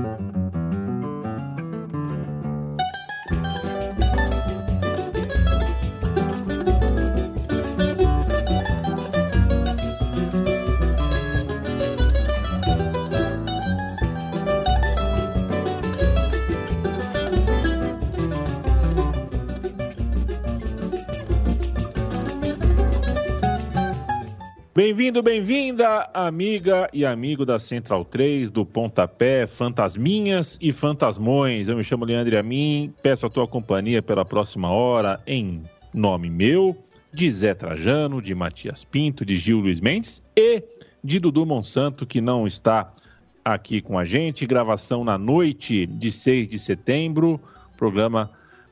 Thank you. Bem-vindo, bem-vinda, amiga e amigo da Central 3, do Pontapé, Fantasminhas e Fantasmões. Eu me chamo Leandro Amin, peço a tua companhia pela próxima hora em nome meu, de Zé Trajano, de Matias Pinto, de Gil Luiz Mendes e de Dudu Monsanto, que não está aqui com a gente. Gravação na noite de 6 de setembro, programa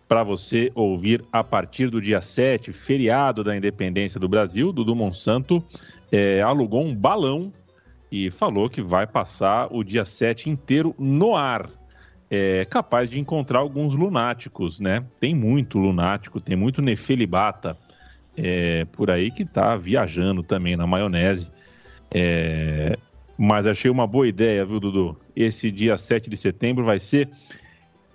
para você ouvir a partir do dia 7, feriado da independência do Brasil. Dudu Monsanto é, alugou um balão e falou que vai passar o dia 7 inteiro no ar. É capaz de encontrar alguns lunáticos, né? Tem muito lunático, tem muito nefelibata é, por aí que tá viajando também na maionese. É, mas achei uma boa ideia, viu, Dudu? Esse dia 7 de setembro vai ser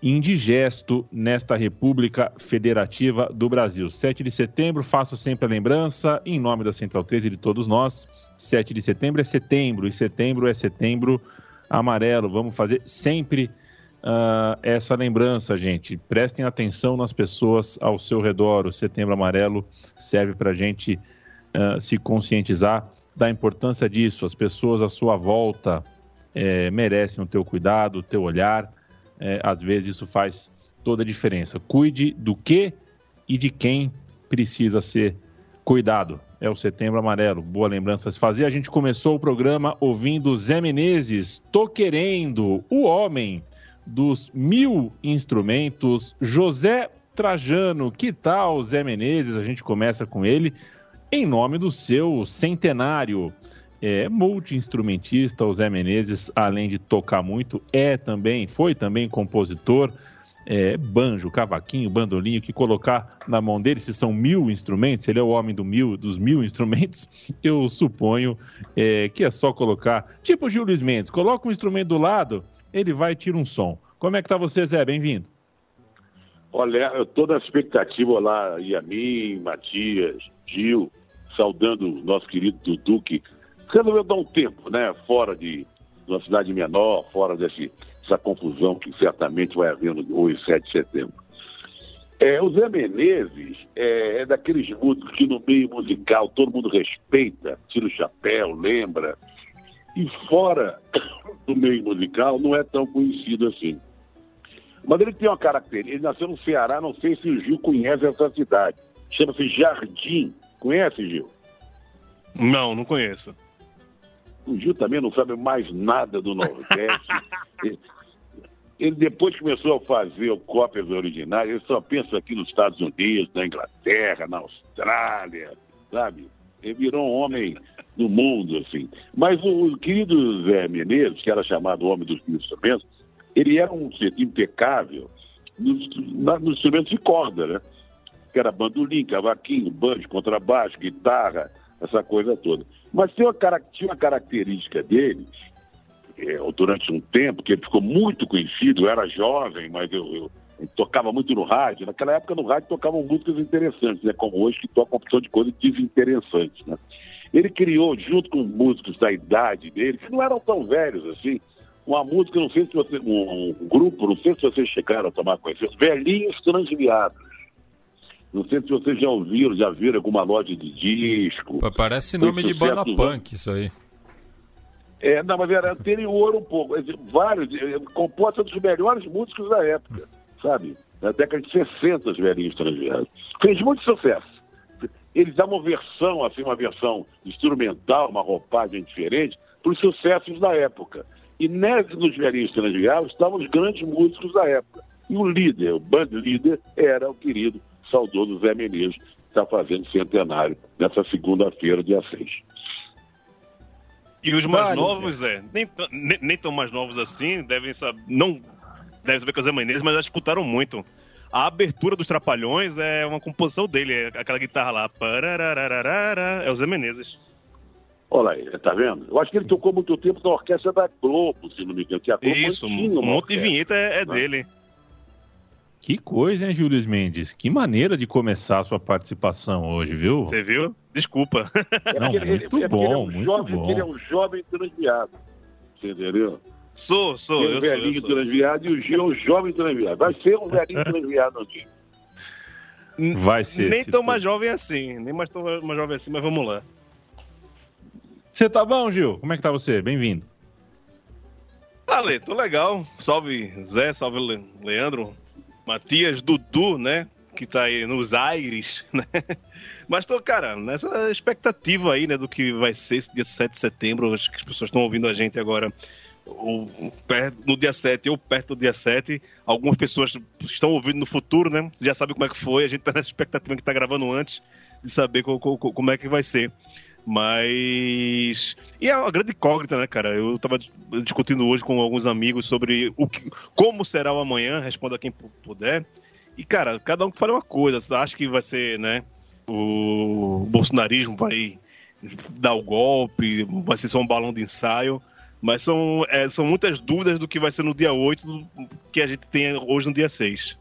indigesto nesta República Federativa do Brasil. 7 de setembro, faço sempre a lembrança, em nome da Central 13 e de todos nós. 7 de setembro é setembro, e setembro é setembro amarelo. Vamos fazer sempre uh, essa lembrança, gente. Prestem atenção nas pessoas ao seu redor. O setembro amarelo serve para a gente uh, se conscientizar da importância disso. As pessoas à sua volta é, merecem o teu cuidado, o teu olhar é, às vezes isso faz toda a diferença. Cuide do que e de quem precisa ser cuidado. É o Setembro Amarelo. Boa lembrança se fazer. A gente começou o programa ouvindo Zé Menezes, Tô Querendo, o homem dos mil instrumentos, José Trajano. Que tal, Zé Menezes? A gente começa com ele em nome do seu centenário é multi-instrumentista, o Zé Menezes, além de tocar muito, é também, foi também compositor, é, banjo, cavaquinho, bandolinho, que colocar na mão dele, se são mil instrumentos, ele é o homem do mil, dos mil instrumentos, eu suponho é, que é só colocar, tipo Gil Luiz Mendes, coloca um instrumento do lado, ele vai e tira um som. Como é que tá você, Zé? Bem-vindo. Olha, eu tô na expectativa lá, Yamin, Matias, Gil, saudando o nosso querido Dudu, que resolveu dar um tempo, né? Fora de, de uma cidade menor, fora desse, dessa confusão que certamente vai haver no hoje, 7 de setembro. É, o Zé Menezes é, é, daqueles músicos que no meio musical todo mundo respeita, tira o chapéu, lembra. E fora do meio musical não é tão conhecido assim. Mas ele tem uma característica, ele nasceu no Ceará, não sei se o Gil conhece essa cidade. Chama-se Jardim. Conhece, Gil? Não, não conheço. O Gil também não sabe mais nada do Nordeste. ele, ele, depois começou a fazer cópias originais, ele só pensa aqui nos Estados Unidos, na Inglaterra, na Austrália, sabe? Ele virou um homem do mundo, assim. Mas o, o querido Zé Menezes, que era chamado Homem dos Instrumentos, ele era um ser impecável nos, nos instrumentos de corda, né? Que era bandolim, cavaquinho, banjo, contrabaixo, guitarra, essa coisa toda. Mas tem uma, tinha uma característica dele, é, durante um tempo, que ele ficou muito conhecido, eu era jovem, mas eu, eu, eu, tocava muito no rádio. Naquela época no rádio tocavam músicas interessantes, né? como hoje que toca uma opção de coisas desinteressantes. Né? Ele criou, junto com músicos da idade dele, que não eram tão velhos assim, uma música, não sei se você, um, um grupo, não sei se vocês chegaram a tomar conhecimento, Velhinhos Transviados. Não sei se vocês já ouviram, já viram alguma loja de disco. Parece nome de banda punk, isso aí. É, não, mas era anterior um pouco. Vários, eh, composta dos melhores músicos da época, sabe? Na década de 60, os velhinhos estrangeiros. Fez muito sucesso. Eles davam uma versão, assim, uma versão instrumental, uma roupagem diferente, para os sucessos da época. E nesse, nos velhinhos estrangeiros estavam os grandes músicos da época. E o líder, o band líder, era o querido saudoso Zé Menezes, está fazendo centenário nessa segunda-feira, dia 6. E os mais vale, novos, Zé, nem, nem, nem, tão mais novos assim, devem saber, não devem saber que é o Zé Menezes, mas já escutaram muito. A abertura dos Trapalhões é uma composição dele, é aquela guitarra lá, é o Zé Menezes. Olha aí, tá vendo? Eu acho que ele tocou muito tempo na orquestra da Globo, se não me engano. Que a Globo Isso, um monte de vinheta é, é dele. Que coisa, hein, Júlio Mendes? Que maneira de começar a sua participação hoje, viu? Você viu? Desculpa. É Não, muito ele, é bom, ele é um muito jovem, bom. Ele é um jovem transviado. Você entendeu? Sou, sou. Um eu velhinho sou, eu transviado e o Gil é um jovem transviado. Vai ser um velhinho transviado dia. Vai ser. Nem tão mais jovem assim. Nem mais tão mais jovem assim, mas vamos lá. Você tá bom, Gil? Como é que tá você? Bem-vindo. Ale, tô legal. Salve Zé, salve Leandro, Matias, Dudu, né? Que tá aí nos aires, né? Mas tô, cara, nessa expectativa aí, né, do que vai ser esse dia 7 de setembro. Acho que as pessoas estão ouvindo a gente agora ou, no dia 7 ou perto do dia 7. Algumas pessoas estão ouvindo no futuro, né? Já sabe como é que foi. A gente tá nessa expectativa que tá gravando antes de saber co co como é que vai ser. Mas. E é uma grande incógnita, né, cara? Eu tava discutindo hoje com alguns amigos sobre o que... como será o amanhã, responda quem puder. E, cara, cada um fala uma coisa. Acha que vai ser, né? O bolsonarismo vai dar o golpe, vai ser só um balão de ensaio. Mas são, é, são muitas dúvidas do que vai ser no dia 8 que a gente tem hoje no dia 6.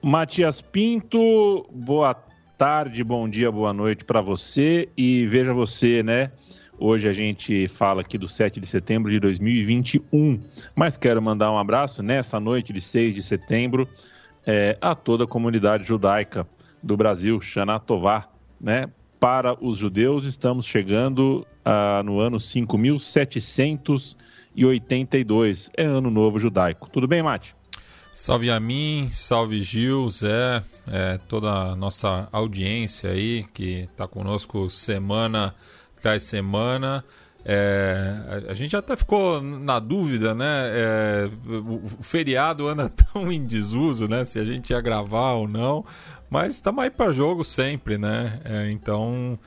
Matias Pinto, boa tarde, bom dia, boa noite para você. E veja você, né? Hoje a gente fala aqui do 7 de setembro de 2021, mas quero mandar um abraço nessa noite de 6 de setembro é, a toda a comunidade judaica do Brasil, Shana Tová, né? Para os judeus, estamos chegando ah, no ano 5782. É ano novo judaico. Tudo bem, Mate? Salve a mim, salve Gil, Zé, é, toda a nossa audiência aí que está conosco semana tras semana. É, a gente até ficou na dúvida, né? É, o feriado anda tão em desuso, né? Se a gente ia gravar ou não. Mas estamos aí para jogo sempre, né? É, então,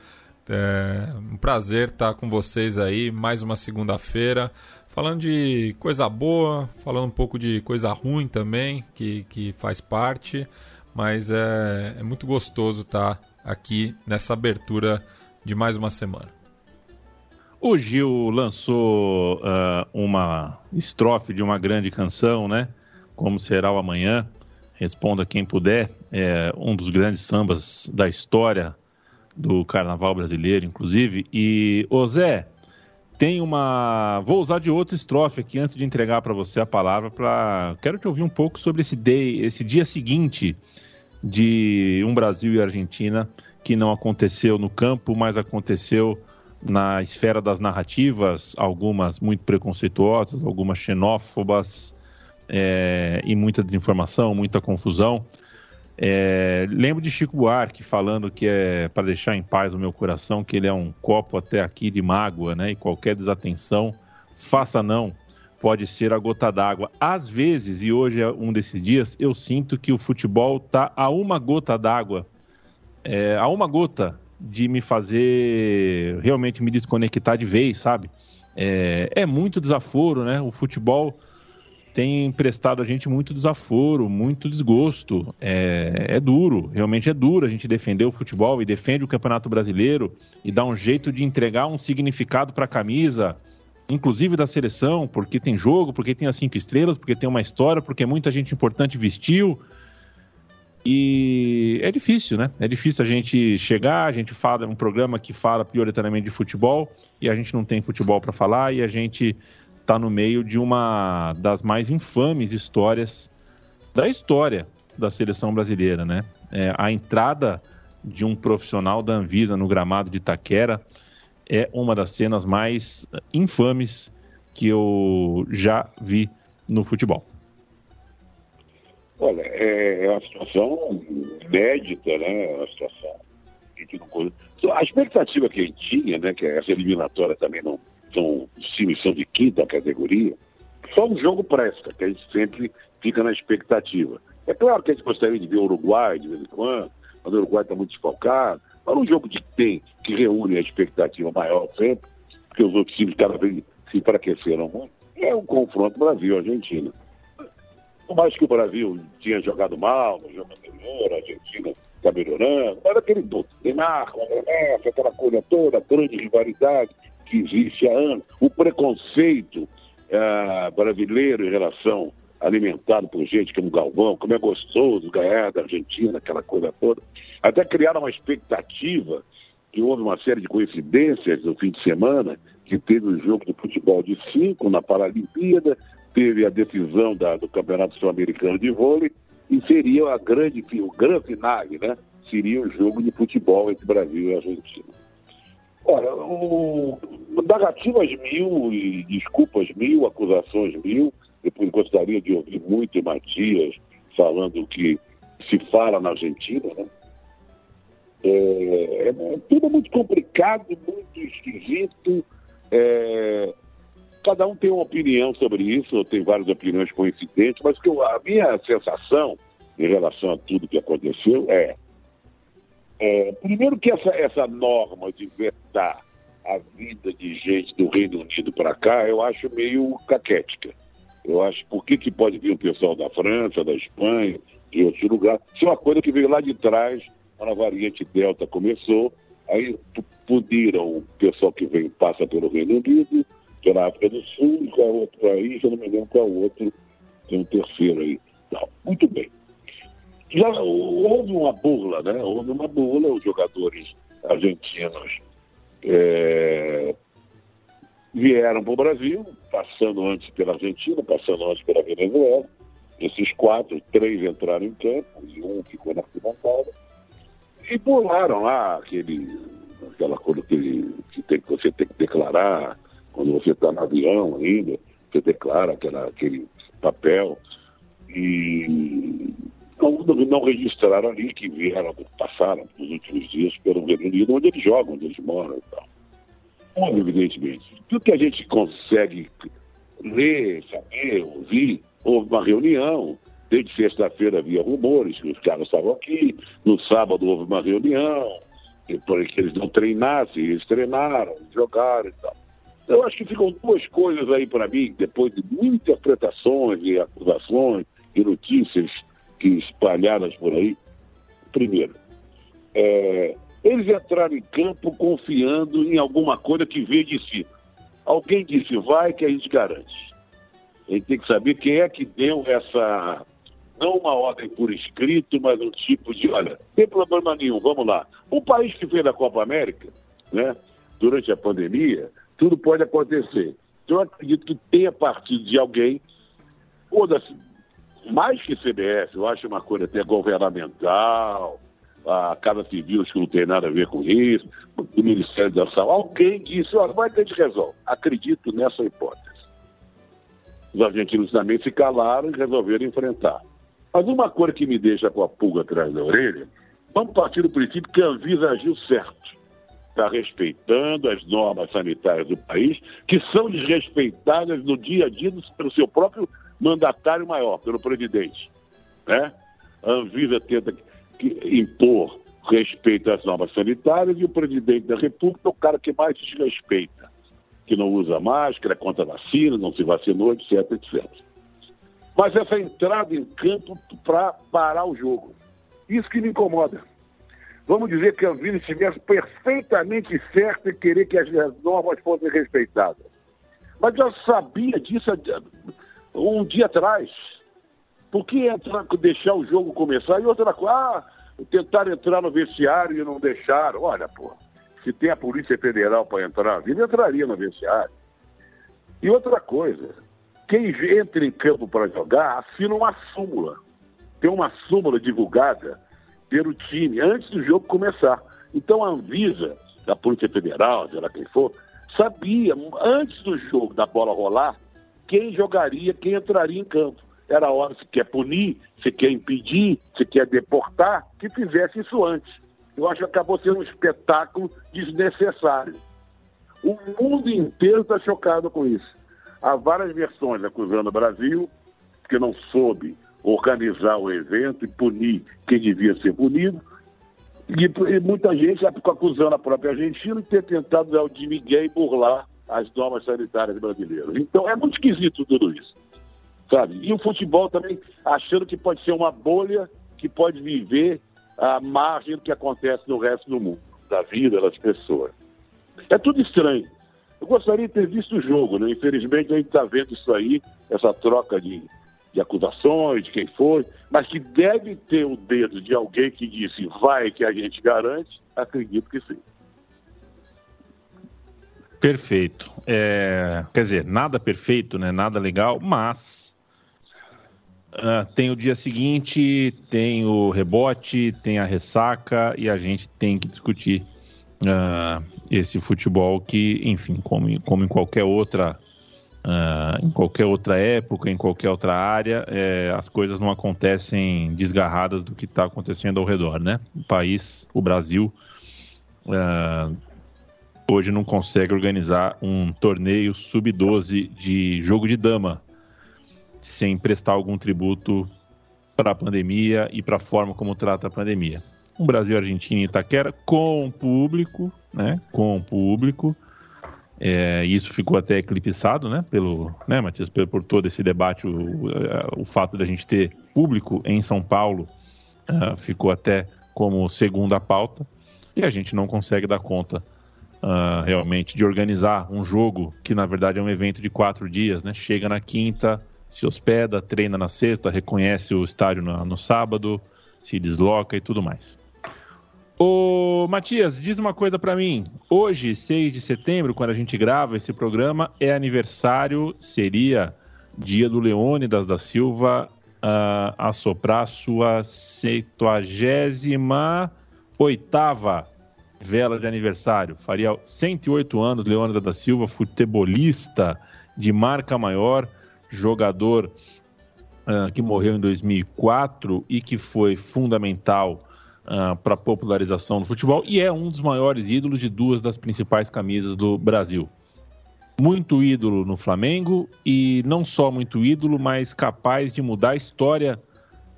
é um prazer estar com vocês aí mais uma segunda-feira falando de coisa boa, falando um pouco de coisa ruim também, que, que faz parte, mas é, é muito gostoso estar aqui nessa abertura de mais uma semana. O Gil lançou uh, uma estrofe de uma grande canção, né? Como será o amanhã? Responda quem puder. É um dos grandes sambas da história do carnaval brasileiro, inclusive. E, ô Zé, tem uma. Vou usar de outra estrofe aqui antes de entregar para você a palavra. Pra... Quero te ouvir um pouco sobre esse, day, esse dia seguinte de um Brasil e Argentina que não aconteceu no campo, mas aconteceu na esfera das narrativas, algumas muito preconceituosas, algumas xenófobas é, e muita desinformação, muita confusão. É, lembro de Chico Buarque falando que é para deixar em paz o meu coração, que ele é um copo até aqui de mágoa, né? E qualquer desatenção, faça não, pode ser a gota d'água. Às vezes, e hoje é um desses dias, eu sinto que o futebol tá a uma gota d'água, é, a uma gota de me fazer realmente me desconectar de vez, sabe? É, é muito desaforo, né? O futebol tem prestado a gente muito desaforo, muito desgosto. É, é, duro, realmente é duro a gente defender o futebol e defende o Campeonato Brasileiro e dá um jeito de entregar um significado para a camisa, inclusive da seleção, porque tem jogo, porque tem as cinco estrelas, porque tem uma história, porque muita gente importante vestiu. E é difícil, né? É difícil a gente chegar, a gente fala um programa que fala prioritariamente de futebol e a gente não tem futebol para falar e a gente está no meio de uma das mais infames histórias da história da seleção brasileira, né? É, a entrada de um profissional da Anvisa no gramado de Itaquera é uma das cenas mais infames que eu já vi no futebol. Olha, é, é uma situação inédita, né? É uma situação que. A expectativa que a gente tinha, né? Que essa eliminatória também não são times são de quinta categoria, só um jogo presta, que a gente sempre fica na expectativa. É claro que a gente gostaria de ver o Uruguai de vez em quando, mas o Uruguai está muito desfalcado. Mas um jogo que tem, que reúne a expectativa maior sempre, porque os outros times cada vez se enfraqueceram muito, é o confronto Brasil-Argentina. Por mais que o Brasil tinha jogado mal no jogo anterior, a Argentina está melhorando, mas aquele Neymar, Messi, aquela coisa toda, grande rivalidade que existe há anos, o preconceito uh, brasileiro em relação alimentado por gente como Galvão, como é gostoso ganhar da Argentina, aquela coisa toda. Até criaram uma expectativa que houve uma série de coincidências no fim de semana, que teve o jogo de futebol de cinco na Paralimpíada, teve a decisão da, do Campeonato Sul-Americano de Vôlei, e seria a grande, o grande finale, né? Seria o jogo de futebol entre Brasil e Argentina. Olha, o, negativas mil e desculpas mil, acusações mil. Depois gostaria de ouvir muito Matias falando que se fala na Argentina, né? É, é, tudo muito complicado, muito esquisito. É, cada um tem uma opinião sobre isso, tem várias opiniões coincidentes, mas que eu, a minha sensação em relação a tudo que aconteceu é, é primeiro que essa, essa norma de vetar a vida de gente do Reino Unido para cá, eu acho meio caquética. Eu acho, por que, que pode vir o pessoal da França, da Espanha, de outros lugares? Isso é uma coisa que veio lá de trás, quando a variante Delta começou, aí puniram o pessoal que vem, passa pelo Reino Unido, pela África do Sul, e qual é outro país, eu não me lembro qual é outro, tem um terceiro aí. Não, muito bem. Já houve uma burla, né? Houve uma burla, os jogadores argentinos é, vieram para o Brasil, passando antes pela Argentina, passando antes pela Venezuela. Esses quatro, três entraram em campo e um ficou na arquibancada. E pularam lá aquele, aquela coisa que, que, tem, que você tem que declarar quando você está no avião ainda, você declara aquela, aquele papel. E não, não registraram ali que vieram, passaram nos últimos dias pelo Reino Unido, onde eles jogam, onde eles moram e tal. Bom, evidentemente. Tudo que a gente consegue ler, saber, ouvir, houve uma reunião. Desde sexta-feira havia rumores que os caras estavam aqui. No sábado houve uma reunião, para que eles não treinassem, eles treinaram, jogaram e tal. Eu acho que ficam duas coisas aí para mim, depois de muitas interpretações e acusações e notícias espalhadas por aí. Primeiro, é, eles entraram em campo confiando em alguma coisa que veio de cima. Alguém disse, vai que a gente garante. A gente tem que saber quem é que deu essa, não uma ordem por escrito, mas um tipo de, olha, tem problema nenhum, vamos lá. Um país que fez a Copa América, né, durante a pandemia, tudo pode acontecer. Então, eu acredito que tenha partido de alguém, ou das, mais que CBS, eu acho uma coisa até governamental, a Casa Civil, acho que não tem nada a ver com isso, o Ministério da Saúde, alguém disse, olha, vai ter de resolver. Acredito nessa hipótese. Os argentinos também se calaram e resolveram enfrentar. Mas uma coisa que me deixa com a pulga atrás da orelha, vamos partir do princípio que a Anvisa agiu certo. Está respeitando as normas sanitárias do país, que são desrespeitadas no dia a dia pelo seu próprio mandatário maior, pelo presidente. Né? A Anvisa tenta impor respeito às normas sanitárias e o presidente da República é o cara que mais desrespeita, que não usa máscara, contra vacina, não se vacinou, etc, etc. Mas essa entrada em campo para parar o jogo, isso que me incomoda. Vamos dizer que a Anvisa estivesse perfeitamente certa em querer que as normas fossem respeitadas. Mas já sabia disso um dia atrás. Por que entrar, deixar o jogo começar? E outra coisa, ah, tentaram entrar no vestiário e não deixaram. Olha, pô, se tem a Polícia Federal para entrar, ele entraria no vestiário. E outra coisa, quem entra em campo para jogar assina uma súmula. Tem uma súmula divulgada pelo time antes do jogo começar. Então a Anvisa, da Polícia Federal, sei lá quem for, sabia antes do jogo, da bola rolar, quem jogaria, quem entraria em campo. Era a hora se quer punir, se quer impedir, se quer deportar, que fizesse isso antes. Eu acho que acabou sendo um espetáculo desnecessário. O mundo inteiro está chocado com isso. Há várias versões acusando o Brasil, que não soube organizar o evento e punir quem devia ser punido. E, e muita gente acusando a própria Argentina de ter tentado dar o de Miguel e burlar as normas sanitárias brasileiras. Então é muito esquisito tudo isso. Sabe? E o futebol também achando que pode ser uma bolha que pode viver à margem do que acontece no resto do mundo, da vida das pessoas. É tudo estranho. Eu gostaria de ter visto o jogo, né? Infelizmente a gente está vendo isso aí, essa troca de, de acusações, de quem foi, mas que deve ter o dedo de alguém que disse vai que a gente garante, acredito que sim. Perfeito. É, quer dizer, nada perfeito, né? Nada legal, mas uh, tem o dia seguinte, tem o rebote, tem a ressaca e a gente tem que discutir uh, esse futebol que, enfim, como, como em qualquer outra uh, em qualquer outra época, em qualquer outra área, é, as coisas não acontecem desgarradas do que está acontecendo ao redor, né? O país, o Brasil, hoje não consegue organizar um torneio sub-12 de jogo de dama sem prestar algum tributo para a pandemia e para a forma como trata a pandemia um Brasil, Argentina e Itaquera com público, né? Com público. É, isso ficou até eclipsado, né? Pelo, né, Matias, por, por todo esse debate, o, o fato da gente ter público em São Paulo uh, ficou até como segunda pauta e a gente não consegue dar conta uh, realmente de organizar um jogo que na verdade é um evento de quatro dias, né? Chega na quinta, se hospeda, treina na sexta, reconhece o estádio no, no sábado, se desloca e tudo mais. Ô, Matias, diz uma coisa para mim. Hoje, 6 de setembro, quando a gente grava esse programa, é aniversário, seria dia do Leônidas da Silva uh, assoprar sua 78 vela de aniversário. Faria 108 anos, Leônidas da Silva, futebolista de marca maior, jogador uh, que morreu em 2004 e que foi fundamental uh, para a popularização do futebol e é um dos maiores ídolos de duas das principais camisas do Brasil. Muito ídolo no Flamengo e não só muito ídolo, mas capaz de mudar a história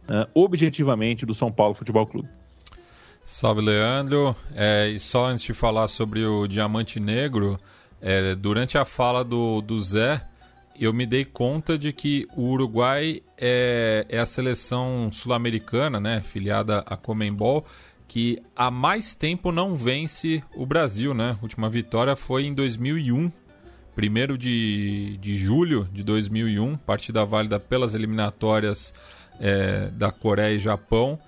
uh, objetivamente do São Paulo Futebol Clube. Salve, Leandro. É, e só antes de falar sobre o Diamante Negro, é, durante a fala do, do Zé, eu me dei conta de que o Uruguai é, é a seleção sul-americana, né, filiada à Comembol, que há mais tempo não vence o Brasil, né? A última vitória foi em 2001, primeiro de, de julho de 2001, partida válida pelas eliminatórias é, da Coreia e Japão,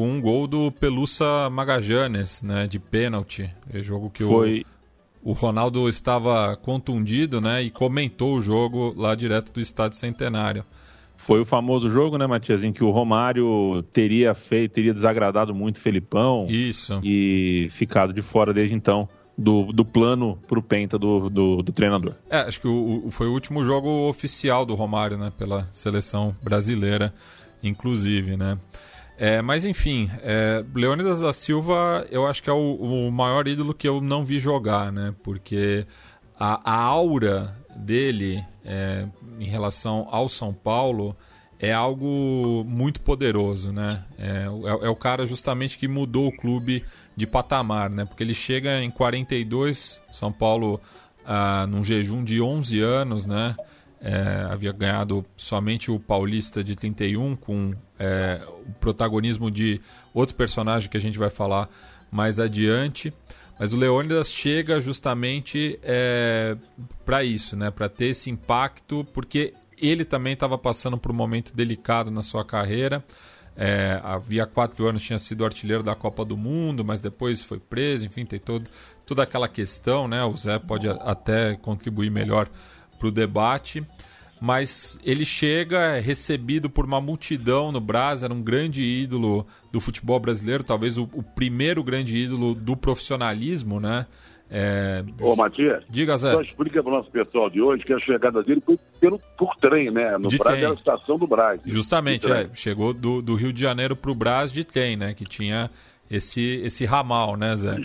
com um gol do Pelusa Magajanes, né, de pênalti. É jogo que foi... o o Ronaldo estava contundido, né? E comentou o jogo lá direto do Estádio Centenário. Foi o famoso jogo, né, Matias, em que o Romário teria feito, teria desagradado muito o Felipão. Isso. E ficado de fora desde então do, do plano pro Penta do, do, do treinador. É, acho que o, o, foi o último jogo oficial do Romário, né? Pela seleção brasileira, inclusive, né? É, mas enfim, é, Leônidas da Silva eu acho que é o, o, maior ídolo que eu não vi jogar, né? Porque a, a aura dele é, em relação ao São Paulo é algo muito poderoso, né? É, é, é, o cara justamente que mudou o clube de patamar, né? Porque ele chega em 42, São Paulo ah, num jejum de 11 anos, né? É, havia ganhado somente o Paulista de 31, com é, o protagonismo de outro personagem que a gente vai falar mais adiante. Mas o Leônidas chega justamente é, para isso, né? para ter esse impacto, porque ele também estava passando por um momento delicado na sua carreira. É, havia quatro anos tinha sido artilheiro da Copa do Mundo, mas depois foi preso, enfim, tem todo, toda aquela questão, né? O Zé pode até contribuir melhor para o debate. Mas ele chega, é recebido por uma multidão no Brasil, era um grande ídolo do futebol brasileiro, talvez o, o primeiro grande ídolo do profissionalismo, né? É... Ô, Matias, diga, Zé. Só explica para o nosso pessoal de hoje que a chegada dele foi pelo, por trem, né? No de Brasil era a estação do Brasil. Justamente, é, chegou do, do Rio de Janeiro para o Brasil de trem, né? Que tinha esse, esse ramal, né, Zé?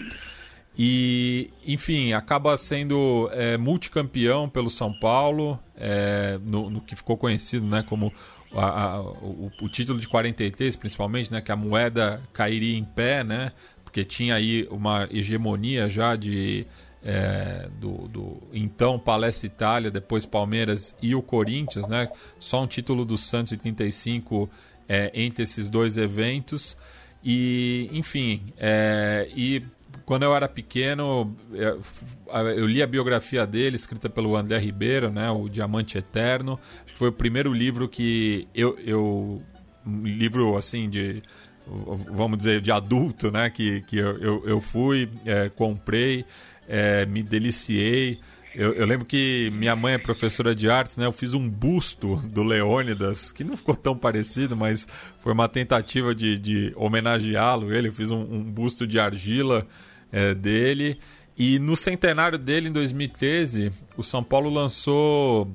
E, enfim, acaba sendo é, multicampeão pelo São Paulo, é, no, no, que ficou conhecido né, como a, a, o, o, título de 43, principalmente, né, que a moeda cairia em pé, né, porque tinha aí uma hegemonia já de é, do, do, então Palestra Itália, depois Palmeiras e o Corinthians, né? Só um título do Santos em 35 é, entre esses dois eventos. E, enfim, é, e quando eu era pequeno, eu, li a biografia dele, escrita pelo André Ribeiro, né, o Diamante Eterno. Acho que foi o primeiro livro que eu, eu um livro assim de vamos dizer de adulto, né, que, que eu, eu, eu fui, é, comprei, é, me deliciei. Eu, eu, lembro que minha mãe é professora de artes, né? Eu fiz um busto do Leônidas, que não ficou tão parecido, mas foi uma tentativa de, de homenageá-lo. Ele, eu fiz um, um busto de argila é, dele. E no centenário dele, em 2013, o São Paulo lançou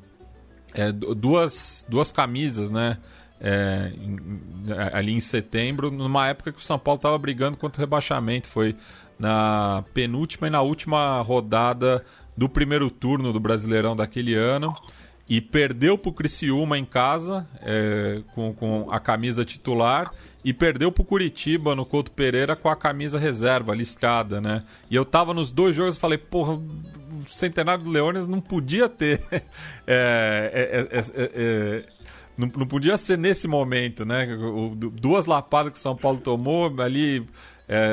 é, duas, duas camisas, né? É, ali em setembro, numa época que o São Paulo estava brigando contra o rebaixamento. Foi na penúltima e na última rodada do primeiro turno do Brasileirão daquele ano e perdeu para o Criciúma em casa é, com, com a camisa titular e perdeu para o Curitiba no Couto Pereira com a camisa reserva listada, né? E eu tava nos dois jogos e falei, porra, o Centenário do Leões não podia ter é, é, é, não, não, podia ser nesse momento, né? Duas lapadas que o São Paulo tomou ali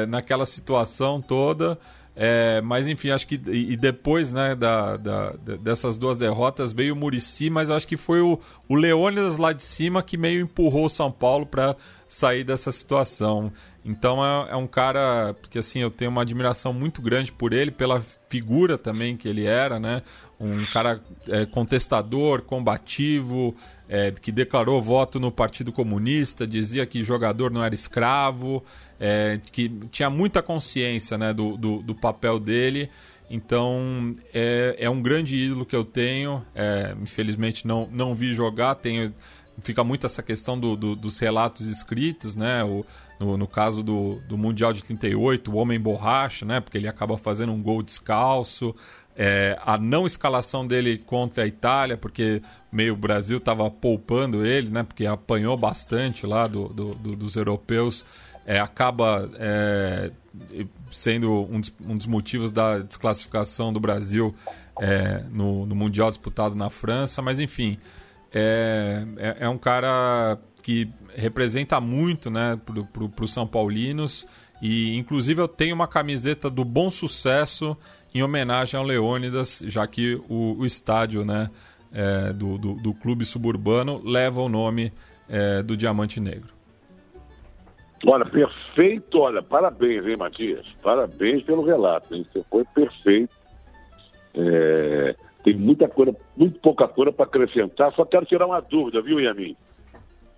naquela situação toda. É, mas enfim, acho que e, depois né, da, da, dessas duas derrotas veio o Murici, mas acho que foi o, o Leônidas lá de cima que meio empurrou o São Paulo para sair dessa situação. Então é, é, um cara que assim eu tenho uma admiração muito grande por ele, pela figura também que ele era, né? Um cara é, contestador, combativo, é, que declarou voto no Partido Comunista, dizia que jogador não era escravo, é, que tinha muita consciência né, do, do, do papel dele. Então é, é um grande ídolo que eu tenho. É, infelizmente não, não vi jogar, tenho fica muito essa questão do, do, dos relatos escritos, né? O, no, no, caso do, do Mundial de 38, o Homem Borracha, né? Porque ele acaba fazendo um gol descalço. É, a não escalação dele contra a Itália, porque meio o Brasil estava poupando ele, né? Porque apanhou bastante lá do, do, do dos europeus. É, acaba é, sendo um dos, um dos, motivos da desclassificação do Brasil é, no, no Mundial disputado na França, mas enfim, é, é, é um cara que representa muito né, para os São Paulinos. E inclusive eu tenho uma camiseta do Bom Sucesso em homenagem ao Leônidas, já que o, o estádio né, é, do, do, do, clube suburbano leva o nome é, do Diamante Negro. Olha, perfeito, olha, parabéns, hein, Matias? Parabéns pelo relato, hein? Você foi perfeito. É, tem muita coisa, muito pouca coisa para acrescentar. Só quero tirar uma dúvida, viu, Yamin?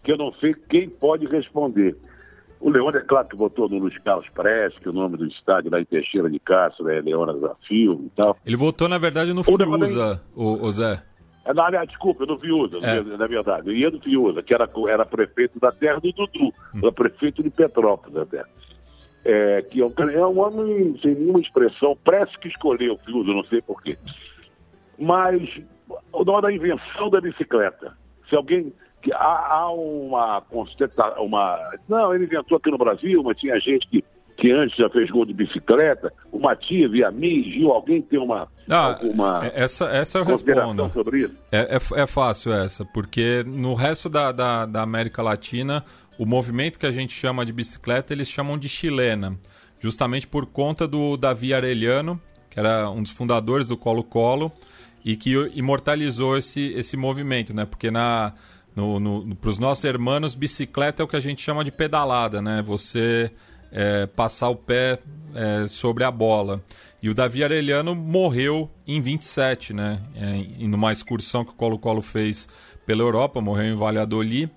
Que eu não sei quem pode responder. O Leônidas, é claro que votou no Luiz Carlos Prestes, que o nome do estádio lá em Teixeira de Castro é Leônidas da Filme e tal. Ele votou, na verdade, no Fiuza, o, o Zé. É, na, desculpa, no Fiuza, é. na verdade. Ia do Fiuza, que era, era prefeito da terra do Dudu, hum. era prefeito de Petrópolis até. É, que é um, é um homem sem nenhuma expressão, parece que escolheu o Fiuza, não sei porquê mas na hora da invenção da bicicleta, se alguém que há, há uma uma não ele inventou aqui no Brasil, mas tinha gente que que antes já fez gol de bicicleta, o Matias e a mim, Gil, alguém tem uma ah, alguma é, essa essa eu respondo. sobre isso? É, é, é, fácil essa, porque no resto da, da, da América Latina o movimento que a gente chama de bicicleta eles chamam de chilena, justamente por conta do Davi Arellano, que era um dos fundadores do Colo Colo e que imortalizou esse, esse movimento, né? Porque na no, no, para os nossos hermanos, bicicleta é o que a gente chama de pedalada, né? Você é, passar o pé é, sobre a bola. E o Davi Arellano morreu em 27, né? É, numa excursão que o Colo-Colo fez pela Europa, morreu em Valladolid.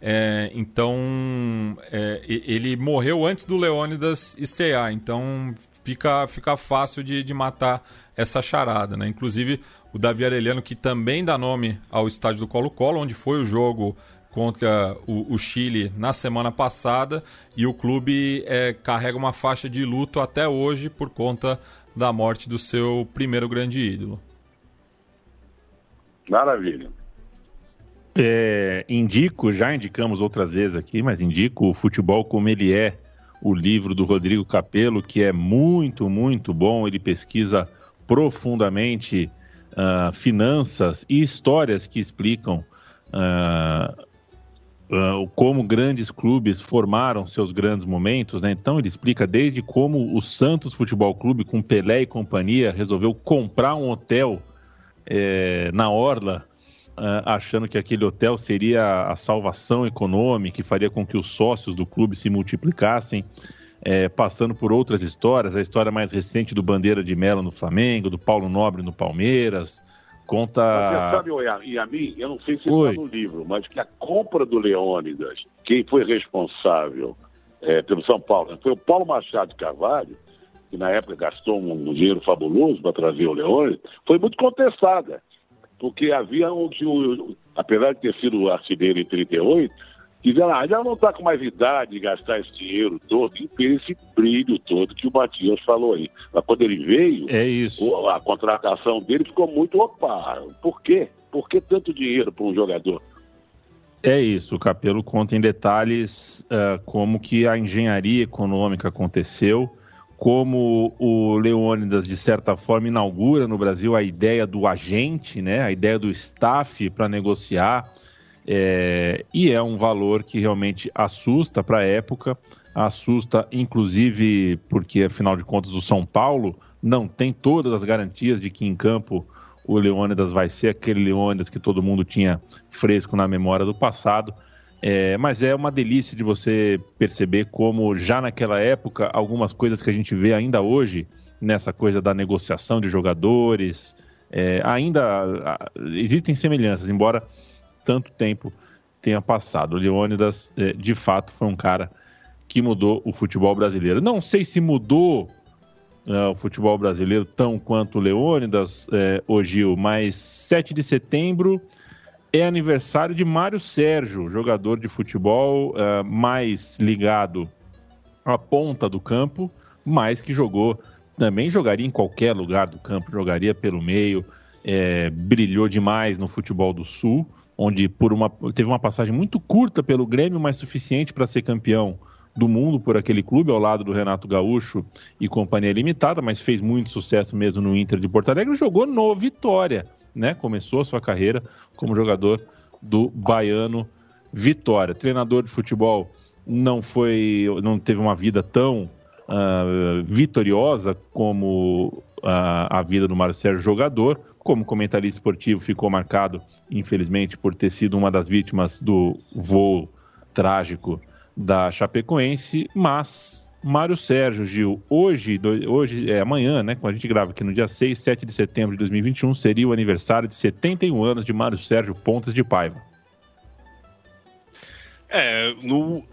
É, então, é, ele morreu antes do Leônidas estrear, então fica, fica fácil de, de matar essa charada, né? Inclusive, o Davi Arellano, que também dá nome ao estádio do Colo-Colo, onde foi o jogo contra o, o, Chile na semana passada e o clube é, carrega uma faixa de luto até hoje por conta da morte do seu primeiro grande ídolo. Maravilha. É, indico, já indicamos outras vezes aqui, mas indico o Futebol Como Ele É, o livro do Rodrigo Capello, que é muito, muito bom. Ele pesquisa profundamente uh, finanças e histórias que explicam uh, como grandes clubes formaram seus grandes momentos, né? Então ele explica desde como o Santos Futebol Clube, com Pelé e companhia, resolveu comprar um hotel é, na Orla, uh, achando que aquele hotel seria a salvação econômica e faria com que os sócios do clube se multiplicassem. É, passando por outras histórias, a história mais recente do Bandeira de Melo no Flamengo, do Paulo Nobre no Palmeiras, Conta. Você sabe, e a mim, eu não sei se está no livro, mas que a compra do Leônidas, quem foi responsável é, pelo São Paulo, foi o Paulo Machado de Carvalho, que na época gastou um, um dinheiro fabuloso para trazer o Leônidas, foi muito contestada, porque havia um, um, apesar de ter sido artilheiro em 38, dizendo, ah, já não está com mais idade de gastar esse dinheiro todo e ter esse brilho todo que o Matias falou aí. Mas quando ele veio, é isso. a contratação dele ficou muito opa. Por quê? Por que tanto dinheiro para um jogador? É isso, o Capelo conta em detalhes uh, como que a engenharia econômica aconteceu, como o Leônidas, de certa forma, inaugura no Brasil a ideia do agente, né, a ideia do staff para negociar é, e é um valor que realmente assusta para a época, assusta inclusive porque, afinal de contas, o São Paulo não tem todas as garantias de que em campo o Leônidas vai ser aquele Leônidas que todo mundo tinha fresco na memória do passado. É, mas é uma delícia de você perceber como já naquela época algumas coisas que a gente vê ainda hoje nessa coisa da negociação de jogadores é, ainda existem semelhanças, embora tanto tempo tenha passado. O Leônidas, é, de fato, foi um cara que mudou o futebol brasileiro. Não sei se mudou é, o futebol brasileiro tão quanto o Leônidas, é, o Gil, mas 7 de setembro é aniversário de Mário Sérgio, jogador de futebol é, mais ligado à ponta do campo, mas que jogou, também jogaria em qualquer lugar do campo, jogaria pelo meio, é, brilhou demais no futebol do Sul onde por uma, teve uma passagem muito curta pelo Grêmio, mas suficiente para ser campeão do mundo por aquele clube, ao lado do Renato Gaúcho e companhia limitada, mas fez muito sucesso mesmo no Inter de Porto Alegre, jogou no Vitória, né? Começou a sua carreira como jogador do Baiano Vitória. Treinador de futebol não foi, não teve uma vida tão uh, vitoriosa como a vida do Mário Sérgio jogador, como comentarista esportivo ficou marcado infelizmente, por ter sido uma das vítimas do voo trágico da Chapecoense, mas Mário Sérgio Gil, hoje, hoje é amanhã, né, quando a gente grava aqui no dia 6, 7 de setembro de 2021, seria o aniversário de 71 anos de Mário Sérgio Pontes de Paiva. É, no,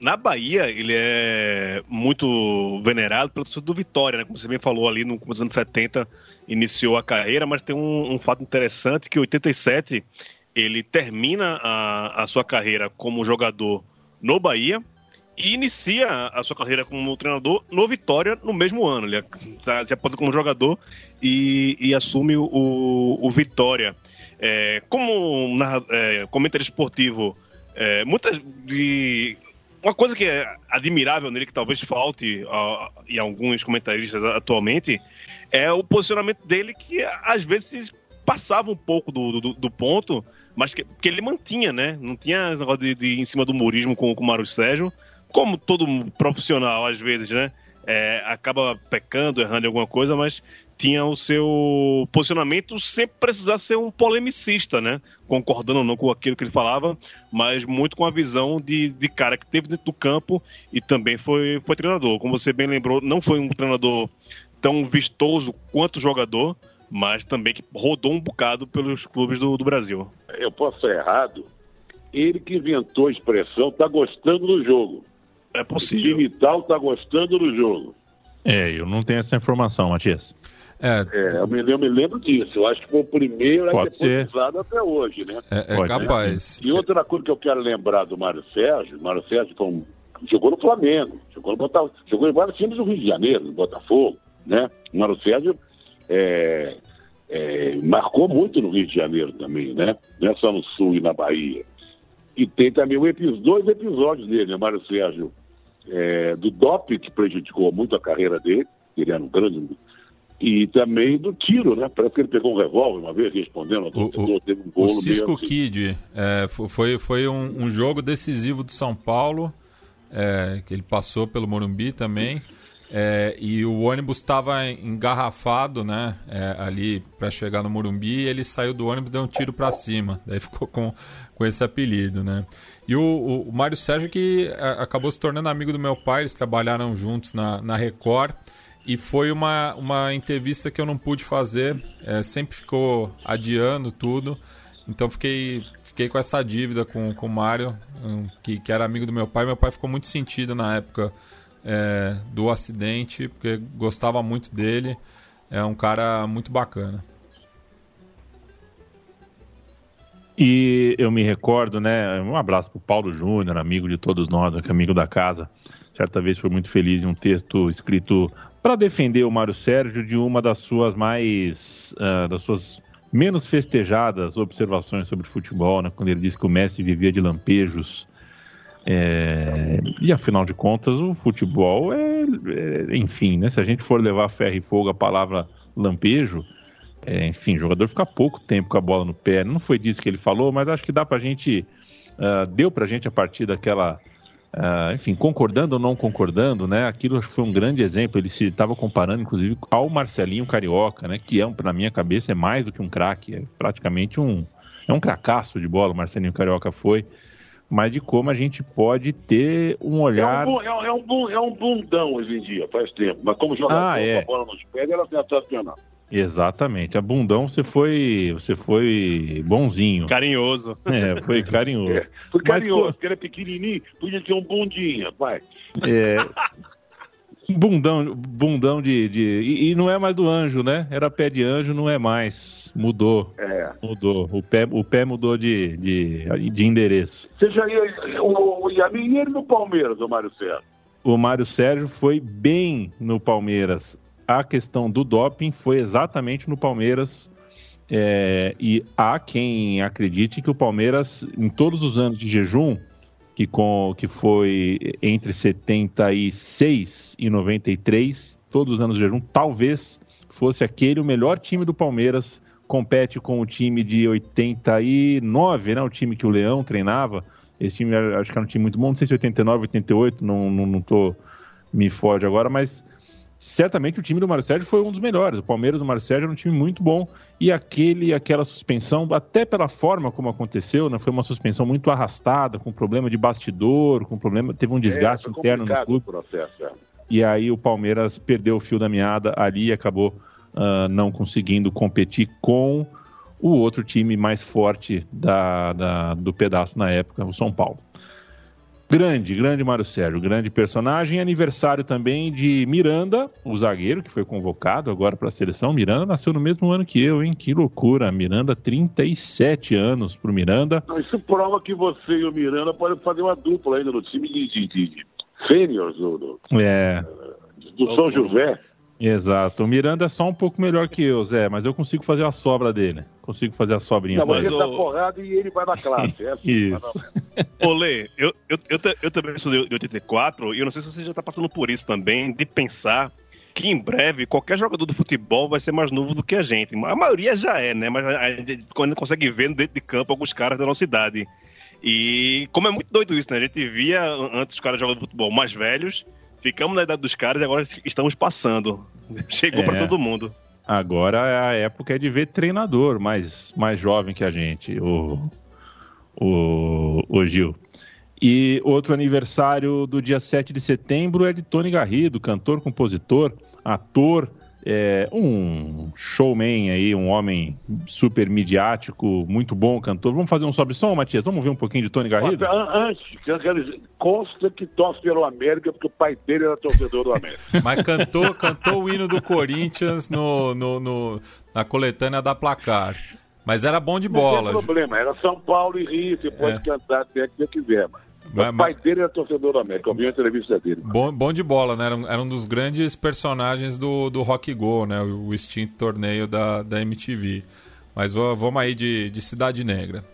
na Bahia ele é muito venerado pelo torcedor do Vitória, né, como você bem falou ali no começo dos anos 70, iniciou a carreira, mas tem um, um fato interessante que em 87 ele termina a, a sua carreira como jogador no Bahia e inicia a sua carreira como treinador no Vitória no mesmo ano. Ele se aponta como jogador e, e assume o, o Vitória. É, como é, comentarista esportivo, é, muitas de uma coisa que é admirável nele, que talvez falte uh, em alguns comentaristas atualmente, é o posicionamento dele que às vezes passava um pouco do, do, do ponto, mas que, que, ele mantinha, né? Não tinha esse negócio de, de em cima do humorismo com, com o Mário Sérgio, como todo profissional, às vezes, né? É, acaba pecando, errando em alguma coisa, mas tinha o seu posicionamento sem precisar ser um polemicista, né? Concordando ou não com aquilo que ele falava, mas muito com a visão de, de cara que teve dentro do campo e também foi, foi treinador. Como você bem lembrou, não foi um treinador tão vistoso quanto jogador, mas também que rodou um bocado pelos clubes do, do Brasil. Eu posso estar errado. Ele que inventou a expressão tá gostando do jogo. É possível. O time tal tá gostando do jogo. É, eu não tenho essa informação, Matias. É, é eu, me, eu, me, lembro disso. Eu acho que foi o primeiro a Pode ser usado até hoje, né? É, é capaz. E outra coisa que eu quero lembrar do Mário Sérgio, o Mário Sérgio foi um, jogou no Flamengo, jogou no Botafogo, jogou em vários times do Rio de Janeiro, no Botafogo né? O Mário Sérgio é, é, marcou muito no Rio de Janeiro também, né? Não é só no Sul e na Bahia. E tem também um, dois episódios dele, né, Mário Sérgio, é, do DOP, que prejudicou muito a carreira dele, ele era um grande e também do tiro, né? Parece que ele pegou um revólver uma vez respondendo ao torcedor, o, teve um bolo O Cisco assim. Kid é, foi, foi um, um, jogo decisivo do São Paulo, é, que ele passou pelo Morumbi também. É, e o ônibus estava engarrafado, né? É, ali para chegar no Morumbi, ele saiu do ônibus e deu um tiro para cima. Daí ficou com, com esse apelido, né? E o, o, o Mário Sérgio que é, acabou se tornando amigo do meu pai, eles trabalharam juntos na, na Record. E foi uma, uma entrevista que eu não pude fazer, é, sempre ficou adiando tudo. Então fiquei, fiquei com essa dívida com, com o Mário, que, que era amigo do meu pai. Meu pai ficou muito sentido na época é, do acidente, porque gostava muito dele. É um cara muito bacana. E eu me recordo, né? Um abraço pro Paulo Júnior, amigo de todos nós, amigo da casa. Certa vez foi muito feliz em um texto escrito para defender o Mário Sérgio de uma das suas mais. Uh, das suas menos festejadas observações sobre futebol, né? Quando ele disse que o Messi vivia de lampejos é, e afinal de contas, o futebol é, é, enfim, né? Se a gente for levar ferro e fogo a palavra lampejo, é, enfim, o jogador fica pouco tempo com a bola no pé. Não foi disso que ele falou, mas acho que dá pra gente. Uh, deu pra gente a partir daquela. Uh, enfim, concordando ou não concordando, né? Aquilo foi um grande exemplo. Ele se estava comparando, inclusive, ao Marcelinho Carioca, né? Que é, na minha cabeça, é mais do que um craque, é praticamente um. É um cracaço de bola, o Marcelinho Carioca foi mas de como a gente pode ter um olhar. É um, é, é um, é um bundão hoje em dia, faz tempo. Mas como jogador ah, é. com a bola nos pés, ela tem sensacional. Exatamente. A bundão você foi, você foi bonzinho. Carinhoso. É, foi carinhoso. É, foi carinhoso, Mas, porque era pequenininho, podia ter um bundinho, pai. É, bundão, bundão de. de e, e, não é mais do anjo, né? Era pé de anjo, não é mais. Mudou. É. Mudou. O pé, o pé mudou de, de, de endereço. Você já ia. O, o Yamin ele no Palmeiras, o Mário Sérgio. O Mário Sérgio foi bem no Palmeiras. A questão do doping foi exatamente no Palmeiras. É, e há quem acredite que o Palmeiras, em todos os anos de jejum, que, com, que foi entre 76 e 93, todos os anos de jejum, talvez fosse aquele o melhor time do Palmeiras, compete com o time de 89, né, o time que o Leão treinava, esse time acho que era um time muito bom, não sei se 89, 88, não, não, não me foge agora, mas certamente o time do Mário Sérgio foi um dos melhores. O Palmeiras do Mário Sérgio era um time muito bom e aquele, aquela suspensão, até pela forma como aconteceu, né, foi uma suspensão muito arrastada, com problema de bastidor, com problema, teve um é, desgaste é, interno no clube. Processo, é. E aí o Palmeiras perdeu o fio da meada ali e acabou uh, não conseguindo competir com o outro time mais forte da, da, do pedaço na época, o São Paulo. Grande, grande Mário Sérgio, grande personagem. Aniversário também de Miranda, o zagueiro que foi convocado agora para a seleção. Miranda nasceu no mesmo ano que eu, hein? Que loucura. Miranda, 37 anos pro Miranda. Isso prova que você e o Miranda podem fazer uma dupla ainda no time de, de, de, de seniors do, do, é. do São José. Exato. O Miranda é só um pouco melhor que eu, Zé, mas eu consigo fazer a sobra dele. Consigo fazer a sobrinha. Não, mas ele dá porrada e ele vai na classe. É assim, isso. Olê, eu, eu, eu, eu, também sou de 84 e eu não sei se você já tá passando por isso também, de pensar que em breve qualquer jogador do futebol vai ser mais novo do que a gente. A maioria já é, né? Mas a gente quando consegue ver dentro de campo alguns caras da nossa idade. E como é muito doido isso, né? A gente via antes os caras jogando futebol mais velhos Ficamos na idade dos caras e agora estamos passando. Chegou é. para todo mundo. Agora é a época de ver treinador mais, mais jovem que a gente, o, o, o Gil. E outro aniversário do dia 7 de setembro é de Tony Garrido, cantor, compositor, ator, é, um showman aí, um homem super midiático, muito bom cantor. Vamos fazer um sobe som, Matias? Vamos ver um pouquinho de Tony Garrido? Antes, consta que torce pelo América, porque o pai dele era torcedor do América. Mas cantou, cantou o hino do Corinthians no, no, no na coletânea da placar. Mas era bom de bola. Não tem problema, era São Paulo e Rio, você pode é. cantar até que você quiser, mas mas, o pai dele era torcedor do América, eu vi a entrevista dele. Bom, bom de bola, né? Era um, era um dos grandes personagens do, do Rock Go, né? O, o extinto torneio da, da MTV. Mas vamos aí de, de Cidade Negra.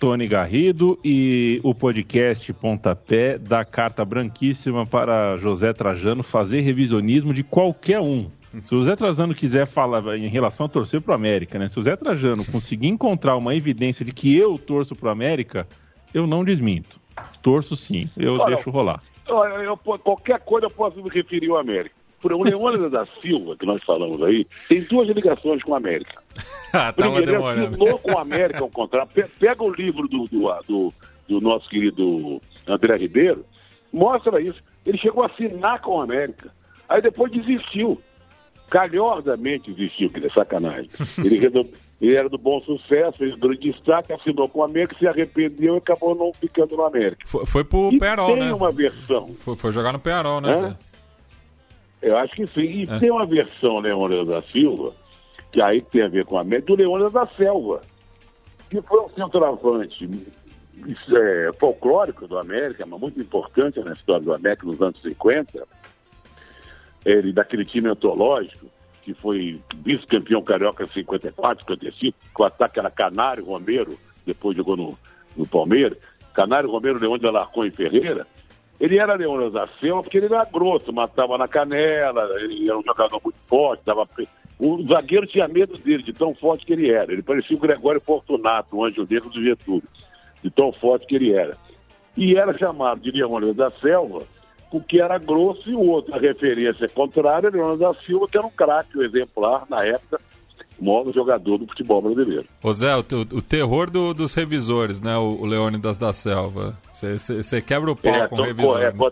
Tony Garrido e o podcast Pontapé da carta branquíssima para José Trajano fazer revisionismo de qualquer um. Se o Zé Trajano quiser falar em relação a torcer pro América, né? Se o Zé Trajano conseguir encontrar uma evidência de que eu torço pro América, eu não desminto. Torço sim, eu Olha, deixo rolar. Olha, eu po- qualquer coisa eu posso me referir ao América. Por o Leônidas da Silva, que nós falamos aí, tem duas ligações com o América. Ah, Primeiro, ele assinou com o América um contrato. Pe- Pega o livro do, do, do, do nosso querido André Ribeiro, mostra isso. Ele chegou a assinar com o América. Aí depois desistiu. Calhordamente desistiu, que é sacanagem. Ele, ele era do bom sucesso, fez grande destaque, assinou com o América, se arrependeu e acabou não ficando no América. Foi, foi pro e Perol, tem né? uma versão, Foi, foi jogar no Perol, né, Hã? Eu acho que sim, e É. tem uma versão Leônidas da Silva, que aí tem a ver com a América, do Leônidas da Selva, que foi um centroavante é, folclórico do América, mas muito importante na história do América nos anos 50, ele daquele time antológico, que foi vice-campeão carioca em 54, 55, que o ataque era Canário, Romero, depois jogou no, no Palmeiras, Canário, Romero, de Alarcon e Ferreira, ele era Leônidas da Selva porque ele era grosso, matava na canela, ele era um jogador muito forte, dava... o zagueiro tinha medo dele, de tão forte que ele era. Ele parecia o Gregório Fortunato, o anjo negro do Getúlio, de tão forte que ele era. E era chamado de Leônidas da Selva porque era grosso e o outro, a referência contrária, Leônidas da Silva, que era um craque, um exemplar, na época, maior jogador do futebol brasileiro. Ô Zé, o, o terror do- dos revisores, né? O, o Leônidas da Selva. Você quebra o pau É, com o revisor. é, né?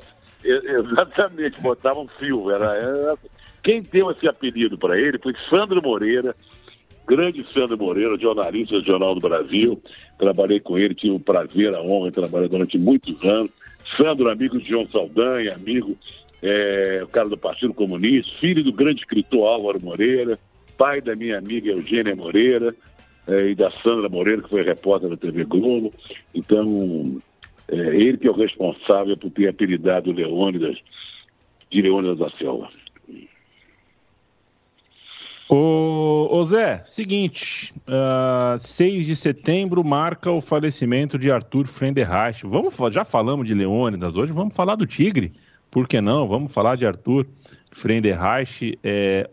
exatamente, botavam fio. Era, era- Quem deu esse apelido para ele foi Sandro Moreira, grande Sandro Moreira, jornalista do Jornal do Brasil. Trabalhei com ele, tive o prazer, a honra de trabalhar durante muitos anos. Sandro, amigo de João Saldanha, amigo, é, o cara do Partido Comunista, filho do grande escritor Álvaro Moreira, pai da minha amiga Eugênia Moreira é, e da Sandra Moreira, que foi repórter da TV Globo. Então, é, ele que é o responsável por ter apelidado Leônidas de Leônidas da Selva. Ô, ô Zé, seguinte, ah, 6 de setembro marca o falecimento de Arthur Frenderreich. Vamos, já falamos de Leônidas hoje, vamos falar do Tigre. Por que não? Vamos falar de Arthur Frenderreich, é,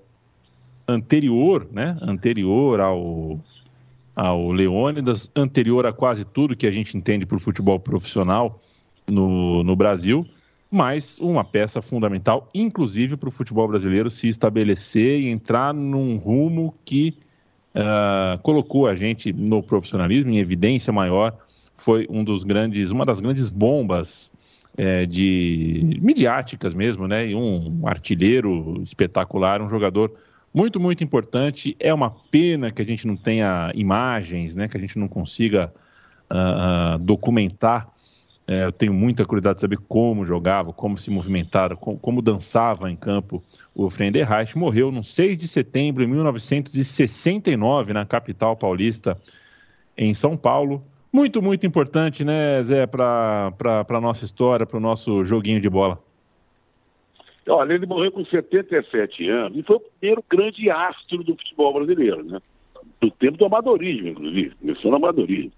anterior, né? Anterior ao, ao Leônidas, anterior a quase tudo que a gente entende por futebol profissional no, no Brasil mas uma peça fundamental, inclusive para o futebol brasileiro se estabelecer e entrar num rumo que ah, colocou a gente no profissionalismo em evidência maior. Foi um dos grandes, uma das grandes bombas eh, de midiáticas mesmo, né? E um artilheiro espetacular, um jogador muito, muito importante. É uma pena que a gente não tenha imagens, né? Que a gente não consiga ah, documentar é, eu tenho muita curiosidade de saber como jogava, como se movimentava, como, como dançava em campo o Frenderreich. Morreu no 6 de setembro de 1969, na capital paulista, em São Paulo. Muito, muito importante, né, Zé, para a nossa história, para o nosso joguinho de bola. Olha, ele morreu com 77 anos e foi o primeiro grande astro do futebol brasileiro, né? Do tempo do amadorismo, inclusive. Começou no amadorismo.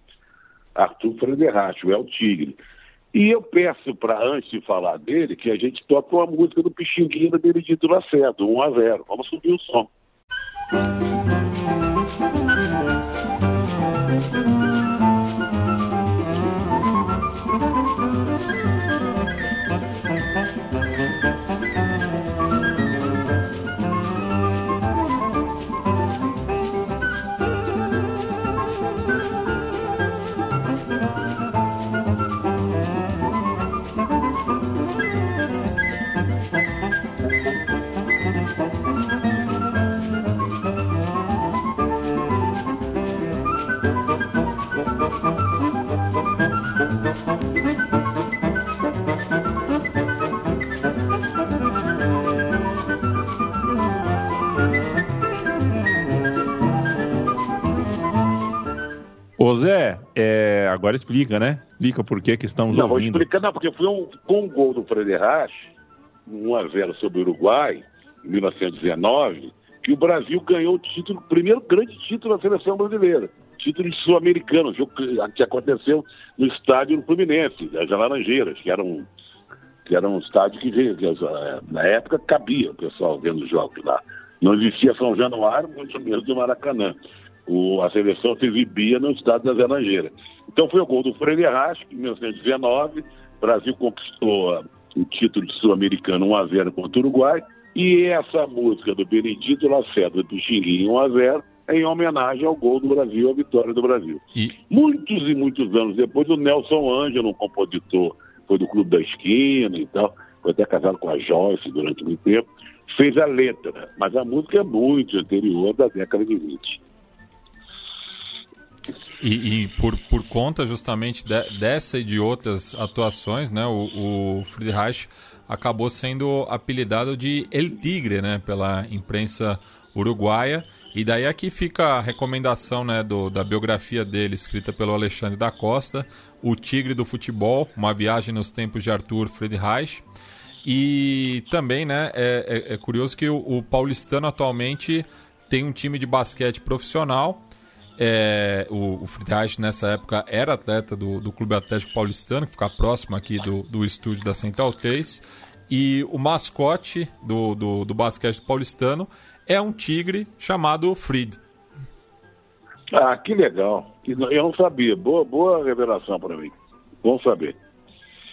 Arthur Frederich, o El Tigre. E eu peço para, antes de falar dele, que a gente toque uma música do Pixinguinha da Benedito Lacerda, 1 a 0 Vamos subir o som. É, agora explica, né? Explica por que, que estamos Não, vou ouvindo. explicar, não, porque foi um, com o gol do Frederich, 1x0 sobre o Uruguai, em 1919, que o Brasil ganhou o título, o primeiro grande título da seleção brasileira. Título de sul-americano, jogo que, aconteceu no estádio do Fluminense, das Laranjeiras, que era um, que era um estádio que, que, eh, na época cabia o pessoal vendo os jogos lá. Não existia São Januário, muito menos do Maracanã. O, a seleção se exibia no estádio das Laranjeiras. Então foi o gol do Freire Rasco, em 1919. O Brasil conquistou ah, o título de sul-americano 1x0 contra o Uruguai. E essa música do Benedito Lacerda do Xinguinho 1x0 é em homenagem ao gol do Brasil, à vitória do Brasil. E, Muitos e muitos anos depois, o Nelson Ângelo, um compositor, foi do Clube da Esquina e tal, foi até casado com a Joyce durante muito tempo, fez a letra, mas a música é muito anterior da década de 20. E, e por, por conta justamente de- dessa e de outras atuações, né, o, o Friedrich acabou sendo apelidado de El Tigre, né, pela imprensa uruguaia. E daí aqui fica a recomendação né, do, da biografia dele, escrita pelo Alexandre da Costa, O Tigre do Futebol, uma viagem nos tempos de Arthur Friedrich. E também né, é, é- é curioso que o, o paulistano atualmente tem um time de basquete profissional. É, o, o Friedrich nessa época era atleta do, do Clube Atlético Paulistano, que fica próximo aqui do, do estúdio da Central 3. E o mascote do, do, do basquete paulistano é um tigre chamado Fried. Ah, que legal. Eu não sabia. Boa, boa revelação para mim. Bom saber.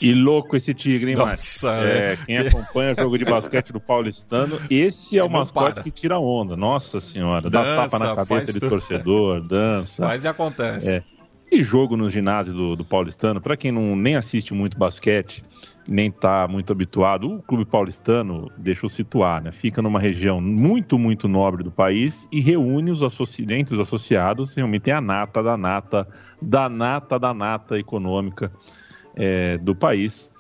E louco esse tigre, hein, Nossa, Márcio? É, é. quem acompanha o jogo de basquete do Paulistano, esse é o Não mascote que tira onda. Nossa senhora. Dá Dança, tapa na cabeça de tudo. torcedor, dança. Mas e acontece. É. E jogo no ginásio do, do Paulistano, para quem não nem assiste muito basquete, nem tá muito habituado, o Clube Paulistano, deixa eu situar, né? Fica numa região muito, muito nobre do país e reúne os associ... entre os associados, realmente tem a nata da nata, da nata da nata econômica é, do país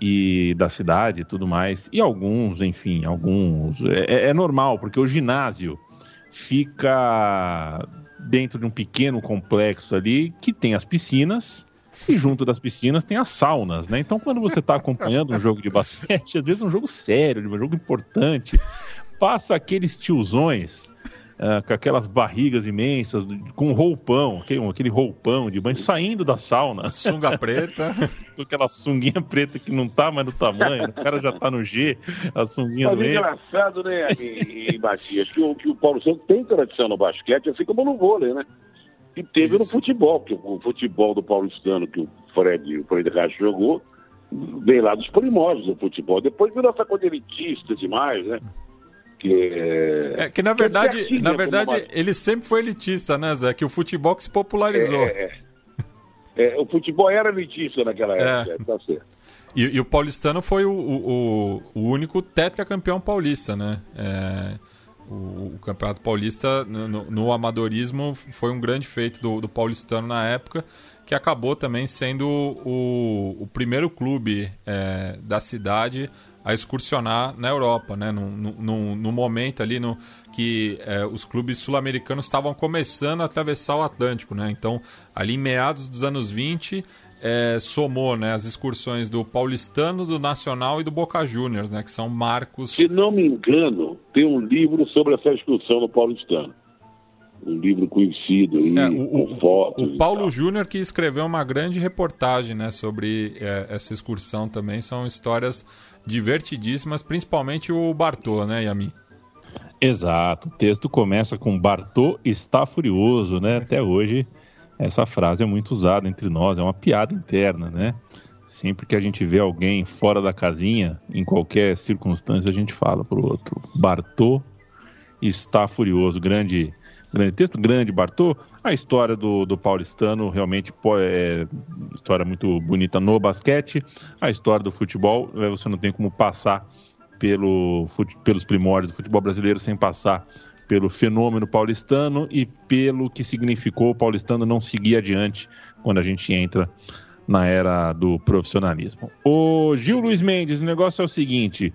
e da cidade e tudo mais. E alguns, enfim, alguns. É, é normal, porque o ginásio fica dentro de um pequeno complexo ali que tem as piscinas. E junto das piscinas tem as saunas, né? Então, quando você está acompanhando um jogo de basquete, às vezes um jogo sério, um jogo importante, passa aqueles tiozões ah, com aquelas barrigas imensas, com roupão, aquele, aquele roupão de banho, saindo da sauna Sunga preta. Com aquela sunguinha preta que não tá mais no tamanho, o cara já tá no G, a sunguinha Mas do é E. engraçado, né, em, em Matias, que o, que o Paulo Santos tem tradição no basquete, assim como no vôlei, né? E teve no Isso. futebol, que o, futebol do paulistano que o Fred, o Fred Reich jogou, veio lá dos primórdios do futebol. Depois virou essa coisa elitista demais, né? Que é... É que na verdade, certinho, na como verdade, uma- ele sempre foi elitista, né, Zé? Que o futebol que se popularizou. É, é, o futebol era elitista naquela É. época, tá certo. E, e o paulistano foi o, o, o- único tetracampeão paulista, né? É, o, o campeonato paulista no, no- no amadorismo foi um grande feito do, do paulistano na época, que acabou também sendo o, o primeiro clube é, da cidade a excursionar na Europa, né? No, no- no- momento ali no, que é, os clubes sul-americanos estavam começando a atravessar o Atlântico, né? Então, ali em meados dos anos 20, é, somou né, as excursões do Paulistano, do Nacional e do Boca Juniors, né? Que são marcos Se não me engano, tem um livro sobre essa excursão no paulistano. Um livro conhecido aí, É, o, com o- fotos o e Paulo. Júnior que escreveu uma grande reportagem né, sobre é, essa excursão também. São histórias divertidíssimas, principalmente o Bartô, né, Yami? Exato, o texto começa com Bartô está furioso, né? Até hoje essa frase é muito usada entre nós, é uma piada interna, né? Sempre que a gente vê alguém fora da casinha, em qualquer circunstância, a gente fala pro outro. Bartô está furioso. Grande, grande texto, grande Bartô. A história do, do paulistano realmente é história muito bonita no basquete. A história do futebol, eh, você não tem como passar pelo, pelos primórdios do futebol brasileiro sem passar pelo fenômeno paulistano e pelo que significou o paulistano não seguir adiante quando a gente entra na era do profissionalismo. O Gil Luiz Mendes, o negócio é o seguinte: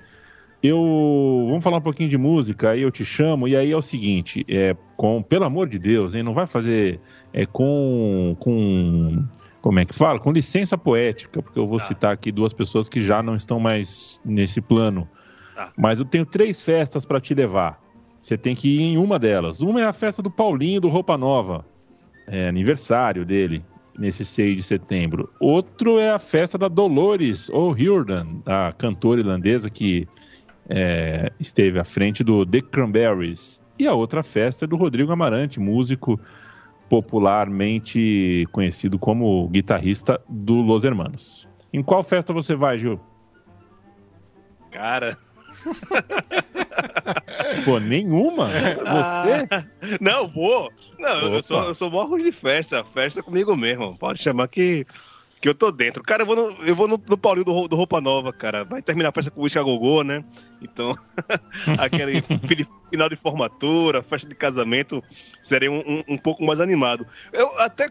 Eu vamos falar um pouquinho de música, aí eu te chamo e aí é o seguinte, é com pelo amor de Deus, hein, não vai fazer é com com como é que fala? Com licença poética, porque eu vou Tá. citar aqui duas pessoas que já não estão mais nesse plano. Tá. Mas eu tenho três festas para te levar. Você tem que ir em uma delas. Uma é a festa do Paulinho do Roupa Nova, é aniversário dele, nesse 6 de setembro. Outro é a festa da Dolores O'Riordan, a cantora irlandesa que é, esteve à frente do The Cranberries. E a outra festa é do Rodrigo Amarante, músico popularmente conhecido como guitarrista do Los Hermanos. Em qual festa você vai, Gil? Cara. Pô, nenhuma? Você? Ah, não, vou. Não, eu sou, eu sou ruim de festa. Festa comigo mesmo. Pode chamar que, que eu tô dentro. Cara, eu vou no, eu vou no, no Paulinho do, do Roupa Nova, cara. Vai terminar a festa com o Whisky Gogô, né? Então, aquele fi- final de formatura, festa de casamento, seria um, um, um pouco mais animado. Eu até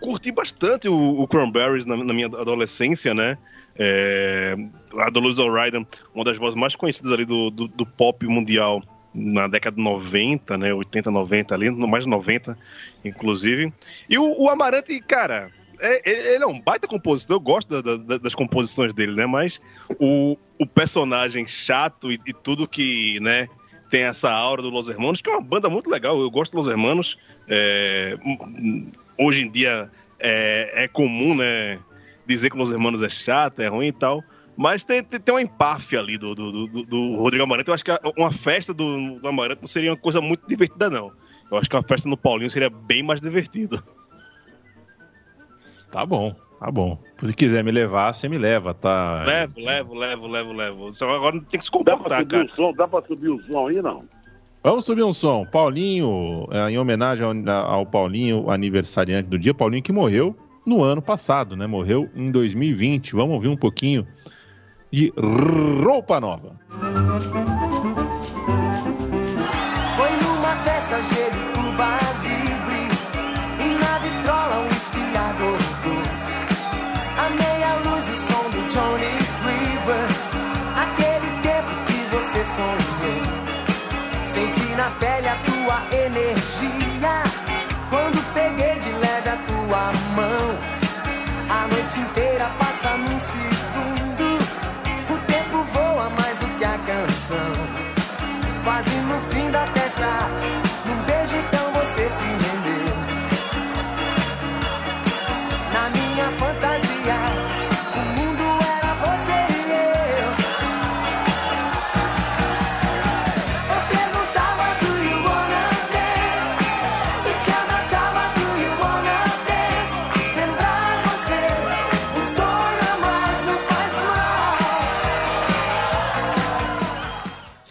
curti bastante o, o Cranberries na, na minha adolescência, né? É, a Dolores O'Riordan, uma das vozes mais conhecidas ali do, do, do pop mundial na década de 90, né? 80, 90 ali, mais de 90, inclusive. E o, o Amarante, cara, é- ele é um baita compositor, eu gosto da- da- das composições dele, né? Mas o, o personagem chato e, e tudo que, né? Tem essa aura do Los Hermanos, que é uma banda muito legal. Eu gosto dos Los Hermanos. É, hum, hoje em dia é, é comum, né? Dizer que Los Hermanos é chato, é ruim e tal. Mas tem, tem, tem uma empáfia ali do, do, do, do Rodrigo Amarante. Eu acho que uma festa do, do Amarante não seria uma coisa muito divertida, não. Eu acho que uma festa no Paulinho seria bem mais divertida. Tá bom, tá bom. Se quiser me levar, você me leva, tá? Levo, levo, levo, levo, levo. Só agora tem que se Dá pra comportar, subir cara. o som? Dá pra subir o som aí, não? Vamos subir um som. Paulinho, é, em homenagem ao, ao Paulinho, aniversariante do dia. Paulinho que morreu no ano passado, né? Morreu em 2020. Vamos ouvir um pouquinho de roupa nova. Foi pele a tua energia. Quando peguei de leve a tua mão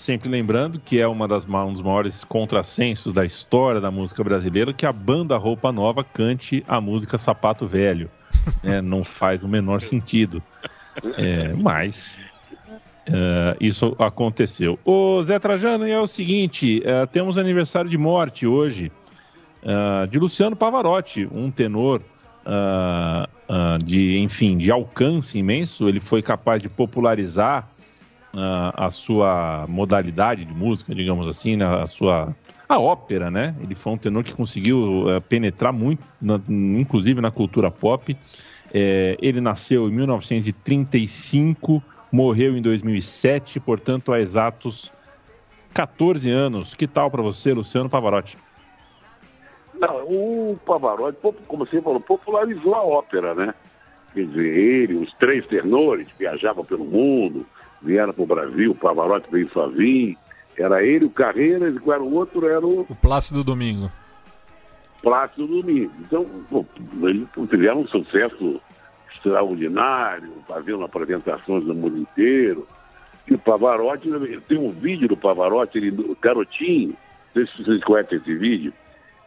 Sempre lembrando que é uma das, um dos maiores contrassensos da história da música brasileira que a banda Roupa Nova cante a música Sapato Velho. né? Não faz o menor sentido. É, mas é, isso aconteceu. Ô Zé Trajano, é o seguinte: é, temos aniversário de morte hoje é, de Luciano Pavarotti, um tenor de, enfim, de alcance imenso. Ele foi capaz de popularizar ah, a sua modalidade de música, digamos assim, né, a sua a ópera, né? Ele foi um tenor que conseguiu eh, penetrar muito, na- inclusive na cultura pop. Eh, ele nasceu em 1935, morreu em 2007, portanto há exatos 14 anos. Que tal para você, Luciano Pavarotti? Não, o Pavarotti, como você falou, popularizou a ópera, né? Quer dizer, ele, os três tenores viajavam pelo mundo, vieram para o Brasil, o Pavarotti veio sozinho, era ele, o Carreiras, e era o outro? Era o O Plácido Domingo. Plácido Domingo. Então, pô, eles tiveram um sucesso extraordinário, fazendo apresentações no mundo inteiro. E o Pavarotti, tem um vídeo do Pavarotti, ele, garotinho, não sei se vocês conhecem esse vídeo,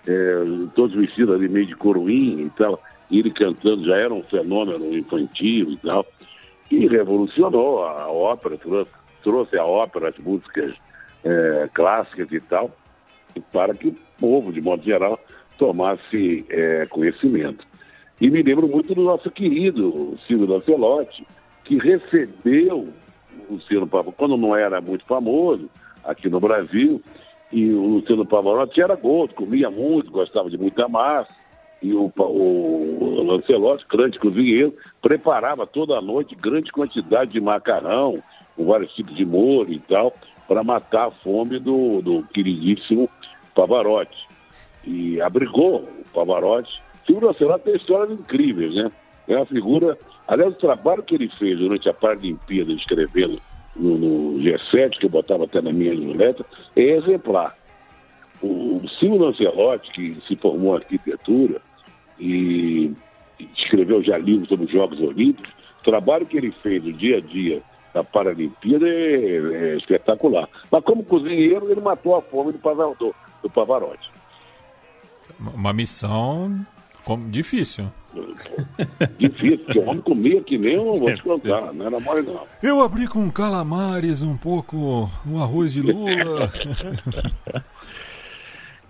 é, todos vestidos ali meio de coroinha e tal, e ele cantando já era um fenômeno infantil e tal, e revolucionou a ópera, trouxe, trouxe a ópera, as músicas é, clássicas e tal, para que o povo, de modo geral, tomasse é, conhecimento. E me lembro muito do nosso querido Silvio Lancelotti, que recebeu o Luciano Pavarotti, quando não era muito famoso aqui no Brasil, e o Luciano Pavarotti era gordo, comia muito, gostava de muita massa, e o, o, Lancelotti, grande cozinheiro, preparava toda noite grande quantidade de macarrão, com vários tipos de molho e tal, para matar a fome do, do queridíssimo Pavarotti. E abrigou o Pavarotti. O Lancelotti tem histórias incríveis, né? É uma figura. Aliás, o trabalho que ele fez durante a Paralimpíada, escrevendo no, no G7, que eu botava até na minha newsletter, é exemplar. O, o Silvio Lancelotti, que se formou em arquitetura e escreveu já livros sobre os Jogos Olímpicos, o trabalho que ele fez no dia a dia da Paralimpíada é, é espetacular. Mas como cozinheiro, ele matou a fome do, Pavarotti. Do Pavarotti. Uma missão difícil. Difícil, porque o homem comia que nem eu vou te contar, não era mole não. Eu abri com calamares um pouco, um arroz de lula.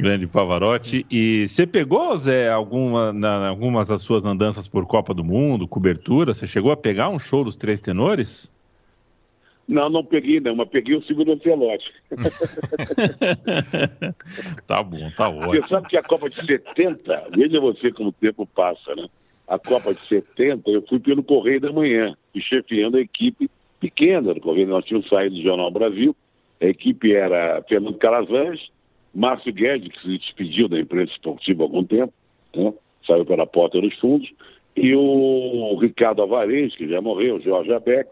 Grande Pavarotti. E você pegou, Zé, alguma, na, algumas das suas andanças por Copa do Mundo, cobertura? Você chegou a pegar um show dos Três Tenores? Não, não peguei não, mas peguei o segundo Ancelotti. tá bom, tá ótimo. Você sabe que a Copa de 70, veja você como o tempo passa, né? A Copa de 70, eu fui pelo Correio da Manhã, e chefiando a equipe pequena do Correio. Nós tínhamos saído do Jornal Brasil, a equipe era Fernando Calazans, Márcio Guedes, que se despediu da imprensa esportiva há algum tempo, né? saiu pela porta dos fundos, e o Ricardo Alvarez, que já morreu, Jorge Abex,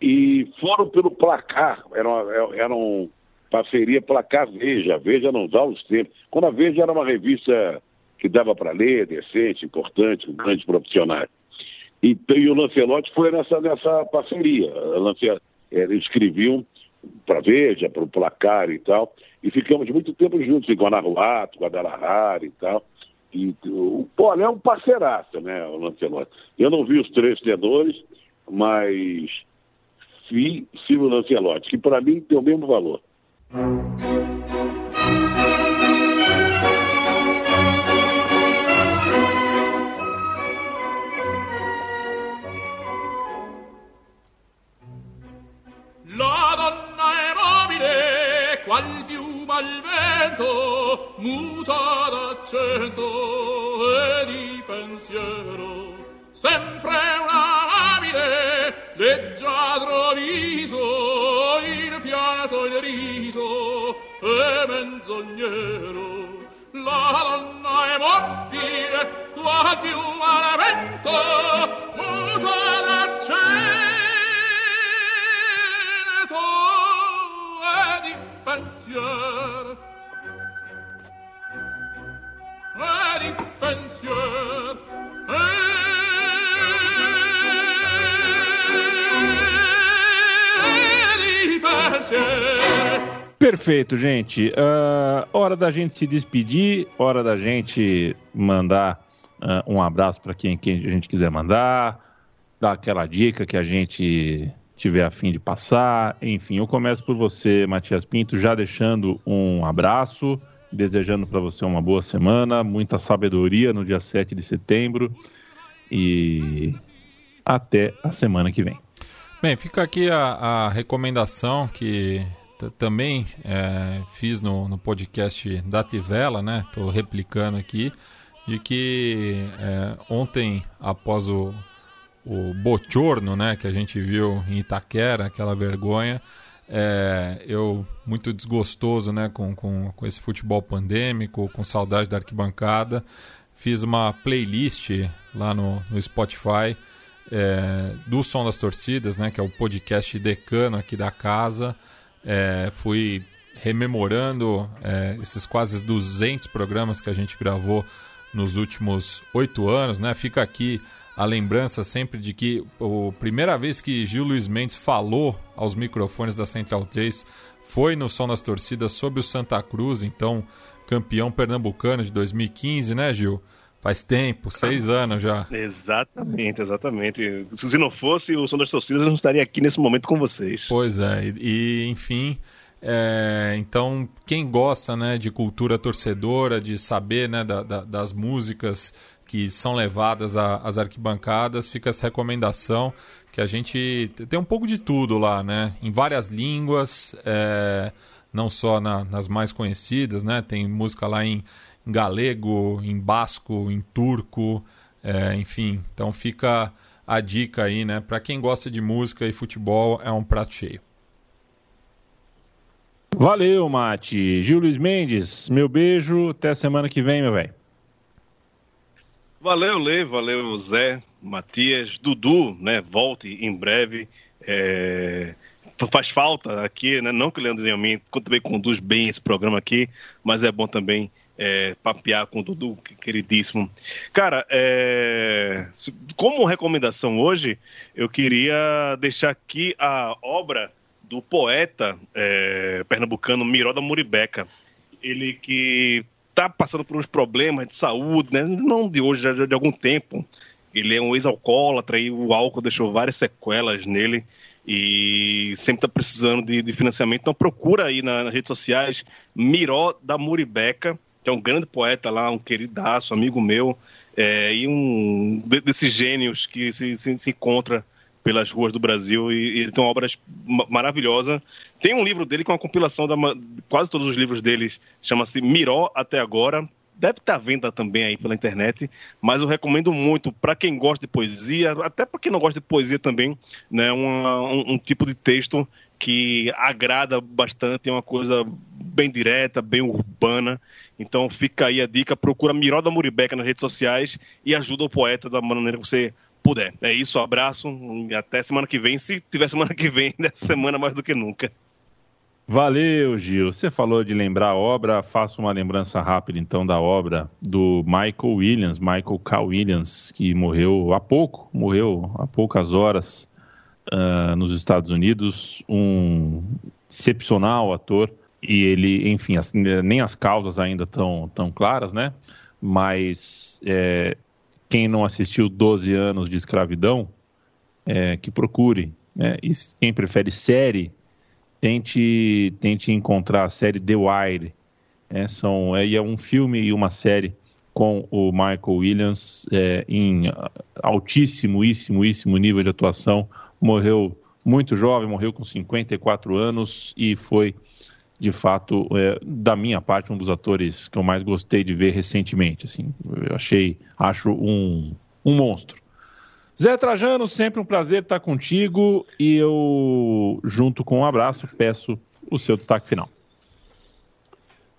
e foram pelo placar, era, uma, era um parceria placar Veja, Veja não dá os tempos. Quando a Veja era uma revista que dava para ler, decente, importante, com grandes profissionais. E, e o Lancelotti foi nessa, nessa parceria. Lance, eles escreviam para Veja, para o placar e tal, e ficamos muito tempo juntos em Guanajuato, Guadalajara e tal. E, o Pô, é um parceiraço, né, o Lancelotti. Eu não vi os três tenores, mas vi Silvio Lancelotti, que para mim tem o mesmo valor. Qual piuma al vento, muta d'accento e di pensiero, sempre una amile, leggiadro viso, il fiato il riso e menzognero. La donna è mobile, qual piuma al vento, pensier. Pensier. Pensier. Perfeito, gente. Ah, hora da gente se despedir, hora da gente mandar ah, um abraço para quem, quem a gente quiser mandar, dar aquela dica que a gente tiver a fim de passar. Enfim, eu começo por você, Matias Pinto, já deixando um abraço, desejando para você uma boa semana, muita sabedoria no dia 7 de setembro e até a semana que vem. Bem, fica aqui a, a recomendação que também é, fiz no, no podcast da Tivela, né? Estou replicando aqui, de que é, ontem, após o, o bochorno, né, que a gente viu em Itaquera, aquela vergonha, é, eu muito desgostoso, né, com, com, com esse futebol pandêmico, com saudade da arquibancada, fiz uma playlist lá no, no Spotify é, do Som das Torcidas, né, que é o podcast decano aqui da casa. É, fui rememorando é, esses quase 200 programas que a gente gravou nos últimos oito anos, né? Fica aqui a lembrança sempre de que a primeira vez que Gil Luiz Mendes falou aos microfones da Central 3 foi no Som das Torcidas sobre o Santa Cruz, então campeão pernambucano de 2015, né, Gil? Faz tempo, seis anos já. Exatamente, exatamente. Se não fosse o som das torcidas, eu não estaria aqui nesse momento com vocês. Pois é, e, e, enfim, é, então quem gosta né, de cultura torcedora, de saber né, da, da, das músicas que são levadas às arquibancadas, fica essa recomendação que a gente tem um pouco de tudo lá, né? Em várias línguas, é, não só na, nas mais conhecidas, né? Tem música lá em, em galego, em basco, em turco, é, enfim. Então fica a dica aí, né? Para quem gosta de música e futebol, é um prato cheio. Valeu, Mate. Gil Luiz Mendes, meu beijo. Até semana que vem, meu velho. Valeu, Lê. Valeu, Zé. Matias, Dudu, né? Volte em breve. É... Faz falta aqui, né? Não que o Leandro mim também conduz bem esse programa aqui, mas é bom também é, papear com o Dudu, queridíssimo. Cara, é... como recomendação hoje, eu queria deixar aqui a obra do poeta é, pernambucano Miró da Muribeca. Ele que está passando por uns problemas de saúde, né? não de hoje, já de algum tempo. Ele é um ex-alcoólatra e o álcool deixou várias sequelas nele e sempre está precisando de, de, financiamento. Então procura aí na, nas redes sociais Miró da Muribeca, que é um grande poeta lá, um queridaço, amigo meu, é, e um de, desses gênios que se, se, se encontra pelas ruas do Brasil e, e tem obras maravilhosas. Tem um livro dele com é uma compilação da quase todos os livros dele, chama-se Miró até agora. Deve estar à venda também aí pela internet, mas eu recomendo muito para quem gosta de poesia, até para quem não gosta de poesia também, né, uma, um, um tipo de texto que agrada bastante, é uma coisa bem direta, bem urbana. Então fica aí a dica, procura Miró da Muribeca nas redes sociais e ajuda o poeta da maneira que você puder. É isso, abraço até semana que vem. Se tiver semana que vem, dessa semana mais do que nunca. Valeu, Gil. Você falou de lembrar a obra, faço uma lembrança rápida então da obra do Michael Williams, Michael K. Williams, que morreu há pouco, morreu há poucas horas uh, nos Estados Unidos, um excepcional ator e ele, enfim, as, nem as causas ainda estão tão claras, né? Mas é, quem não assistiu 12 anos de escravidão, é, que procure. Né? E quem prefere série, tente, tente encontrar a série The Wire. Né? São, é, é um filme e uma série com o Michael Williams é, em altíssimo, nível de atuação. Morreu muito jovem, morreu com 54 anos e foi de fato, é, da minha parte, um dos atores que eu mais gostei de ver recentemente. Assim, eu achei, acho um, um monstro. Zé Trajano, sempre um prazer estar contigo e eu, junto com um abraço, peço o seu destaque final.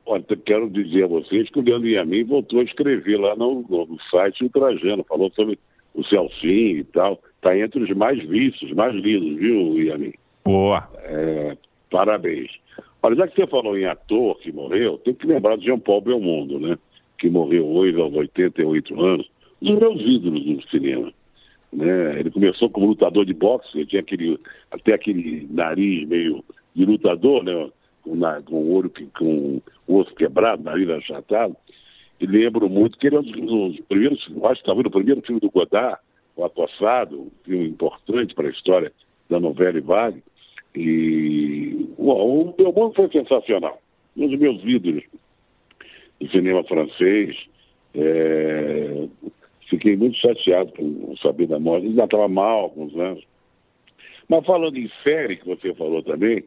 Olha, quero dizer a vocês que o Leandro Yamin voltou a escrever lá no, no site do Trajano, falou sobre o Celcinho e tal. Está entre os mais vistos, mais lidos, viu, Yamin? Boa. É, parabéns. Olha, já que você falou em ator que morreu, tem que lembrar de Jean Paul Belmondo, né? Que morreu hoje aos 88 anos, um dos meus ídolos no cinema. Né? Ele começou como lutador de boxe, ele tinha aquele, até aquele nariz meio de lutador, né? Com, na, com o olho com o osso quebrado, nariz achatado. E lembro muito que ele é um dos, primeiros, acho que talvez o primeiro filme do Godard, O Acossado, um filme importante para a história da novela e Vale e o Belmonte foi sensacional. Um dos meus ídolos do cinema francês. É... Fiquei muito chateado por saber da morte. Ele já estava mal alguns anos. Mas falando em série, que você falou também,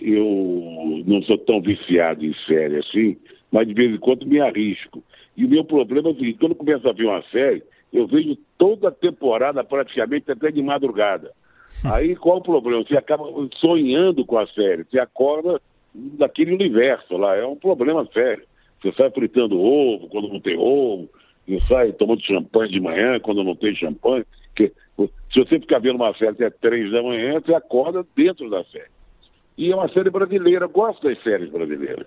eu não sou tão viciado em série assim, mas de vez em quando me arrisco. E o meu problema é seguinte, quando eu começo a ver uma série, eu vejo toda a temporada praticamente até de madrugada. Aí qual o problema? Você acaba sonhando com a série, você acorda daquele universo lá, é um problema sério. Você sai fritando ovo quando não tem ovo, você sai tomando champanhe de manhã quando não tem champanhe. Que, se você ficar vendo uma série até três da manhã, você acorda dentro da série. E é uma série brasileira, gosto das séries brasileiras.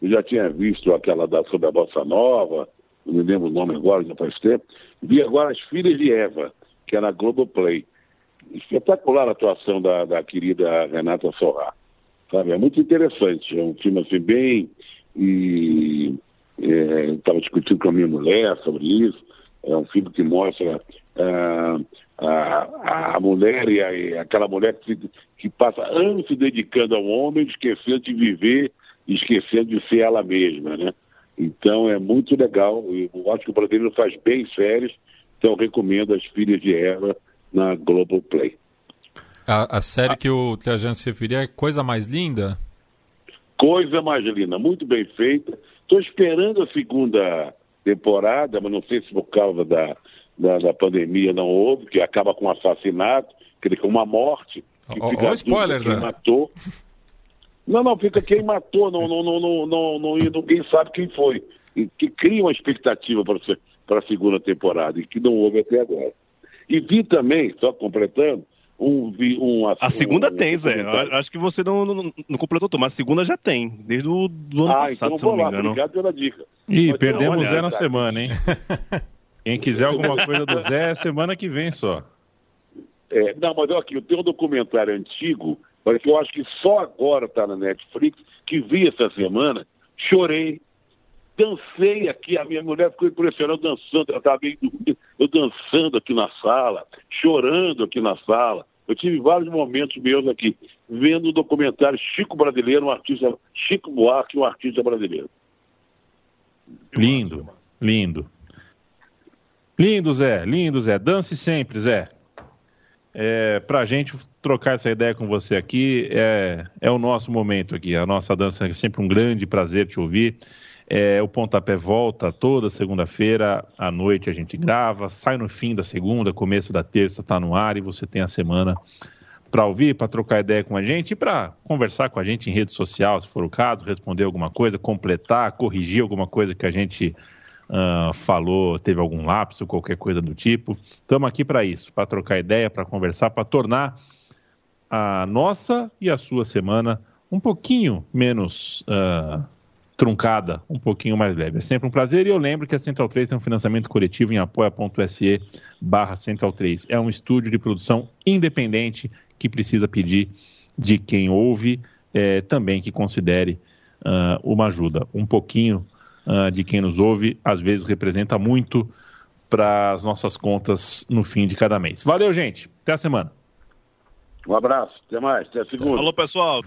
Eu já tinha visto aquela da, sobre a Bossa Nova, não me lembro o nome agora, já faz tempo. Vi agora As Filhas de Eva, que é na Globoplay espetacular a atuação da, da querida Renata Sorrá. Sabe? É muito interessante. É um filme assim bem. E estava é, discutindo com a minha mulher sobre isso. É um filme que mostra uh, a, a mulher e, a, aquela mulher que, que, passa anos se dedicando ao homem, esquecendo de viver, esquecendo de ser ela mesma, né? Então é muito legal. Eu acho que o brasileiro faz bem férias, então recomendo as Filhas de Eva na Globoplay. A, a série que o Trajano se referia é Coisa Mais Linda? Coisa mais linda, muito bem feita. Estou esperando a segunda temporada, mas não sei se por causa da, da, da pandemia não houve, que acaba com um assassinato, que ele com uma morte. Fica ó, spoiler, quem Zé. matou. Não, não, fica quem matou, não, não, não, não, não, não- e ninguém sabe quem foi. E que cria uma expectativa para a segunda temporada, e que não houve até agora. E vi também, só completando, um. Vi, um A segunda um- tem, um Zé. Acho que você não, não, não completou tudo, mas a segunda já tem, desde o do ano Ah, passado, então se não me lá, engano. obrigado pela dica. Ih, Mas perdemos o Zé na olhada. semana, hein? Quem quiser alguma coisa do Zé, é semana que vem só. É, não, mas olha aqui, eu tenho um documentário antigo, mas que eu acho que só agora está na Netflix, que vi essa semana, chorei, dancei aqui, a minha mulher ficou impressionada dançando, ela estava meio dormindo, eu dançando aqui na sala, chorando aqui na sala. Eu tive vários momentos meus aqui, vendo o documentário Chico Brasileiro, um artista, Chico Buarque, um artista brasileiro. Lindo, lindo. Lindo, Zé, lindo, Zé. Dance sempre, Zé. É, pra gente trocar essa ideia com você aqui, é, é o nosso momento aqui. A nossa dança é sempre um grande prazer te ouvir. É, o Pontapé volta toda segunda-feira à noite a gente grava, sai no fim da segunda, começo da terça tá no ar e você tem a semana para ouvir, para trocar ideia com a gente e para conversar com a gente em rede social, se for o caso, responder alguma coisa, completar, corrigir alguma coisa que a gente ah, falou, teve algum lapso, qualquer coisa do tipo. Estamos aqui para isso, para trocar ideia, para conversar, para tornar a nossa e a sua semana um pouquinho menos ah, truncada, um pouquinho mais leve. É sempre um prazer e eu lembro que a Central 3 tem um financiamento coletivo em apoia.se barra Central 3. É um estúdio de produção independente que precisa pedir de quem ouve eh, também que considere ah, uma ajuda. Um pouquinho ah, de quem nos ouve, às vezes representa muito para as nossas contas no fim de cada mês. Valeu, gente. Até a semana. Um abraço, até mais, até segunda. Alô, pessoal.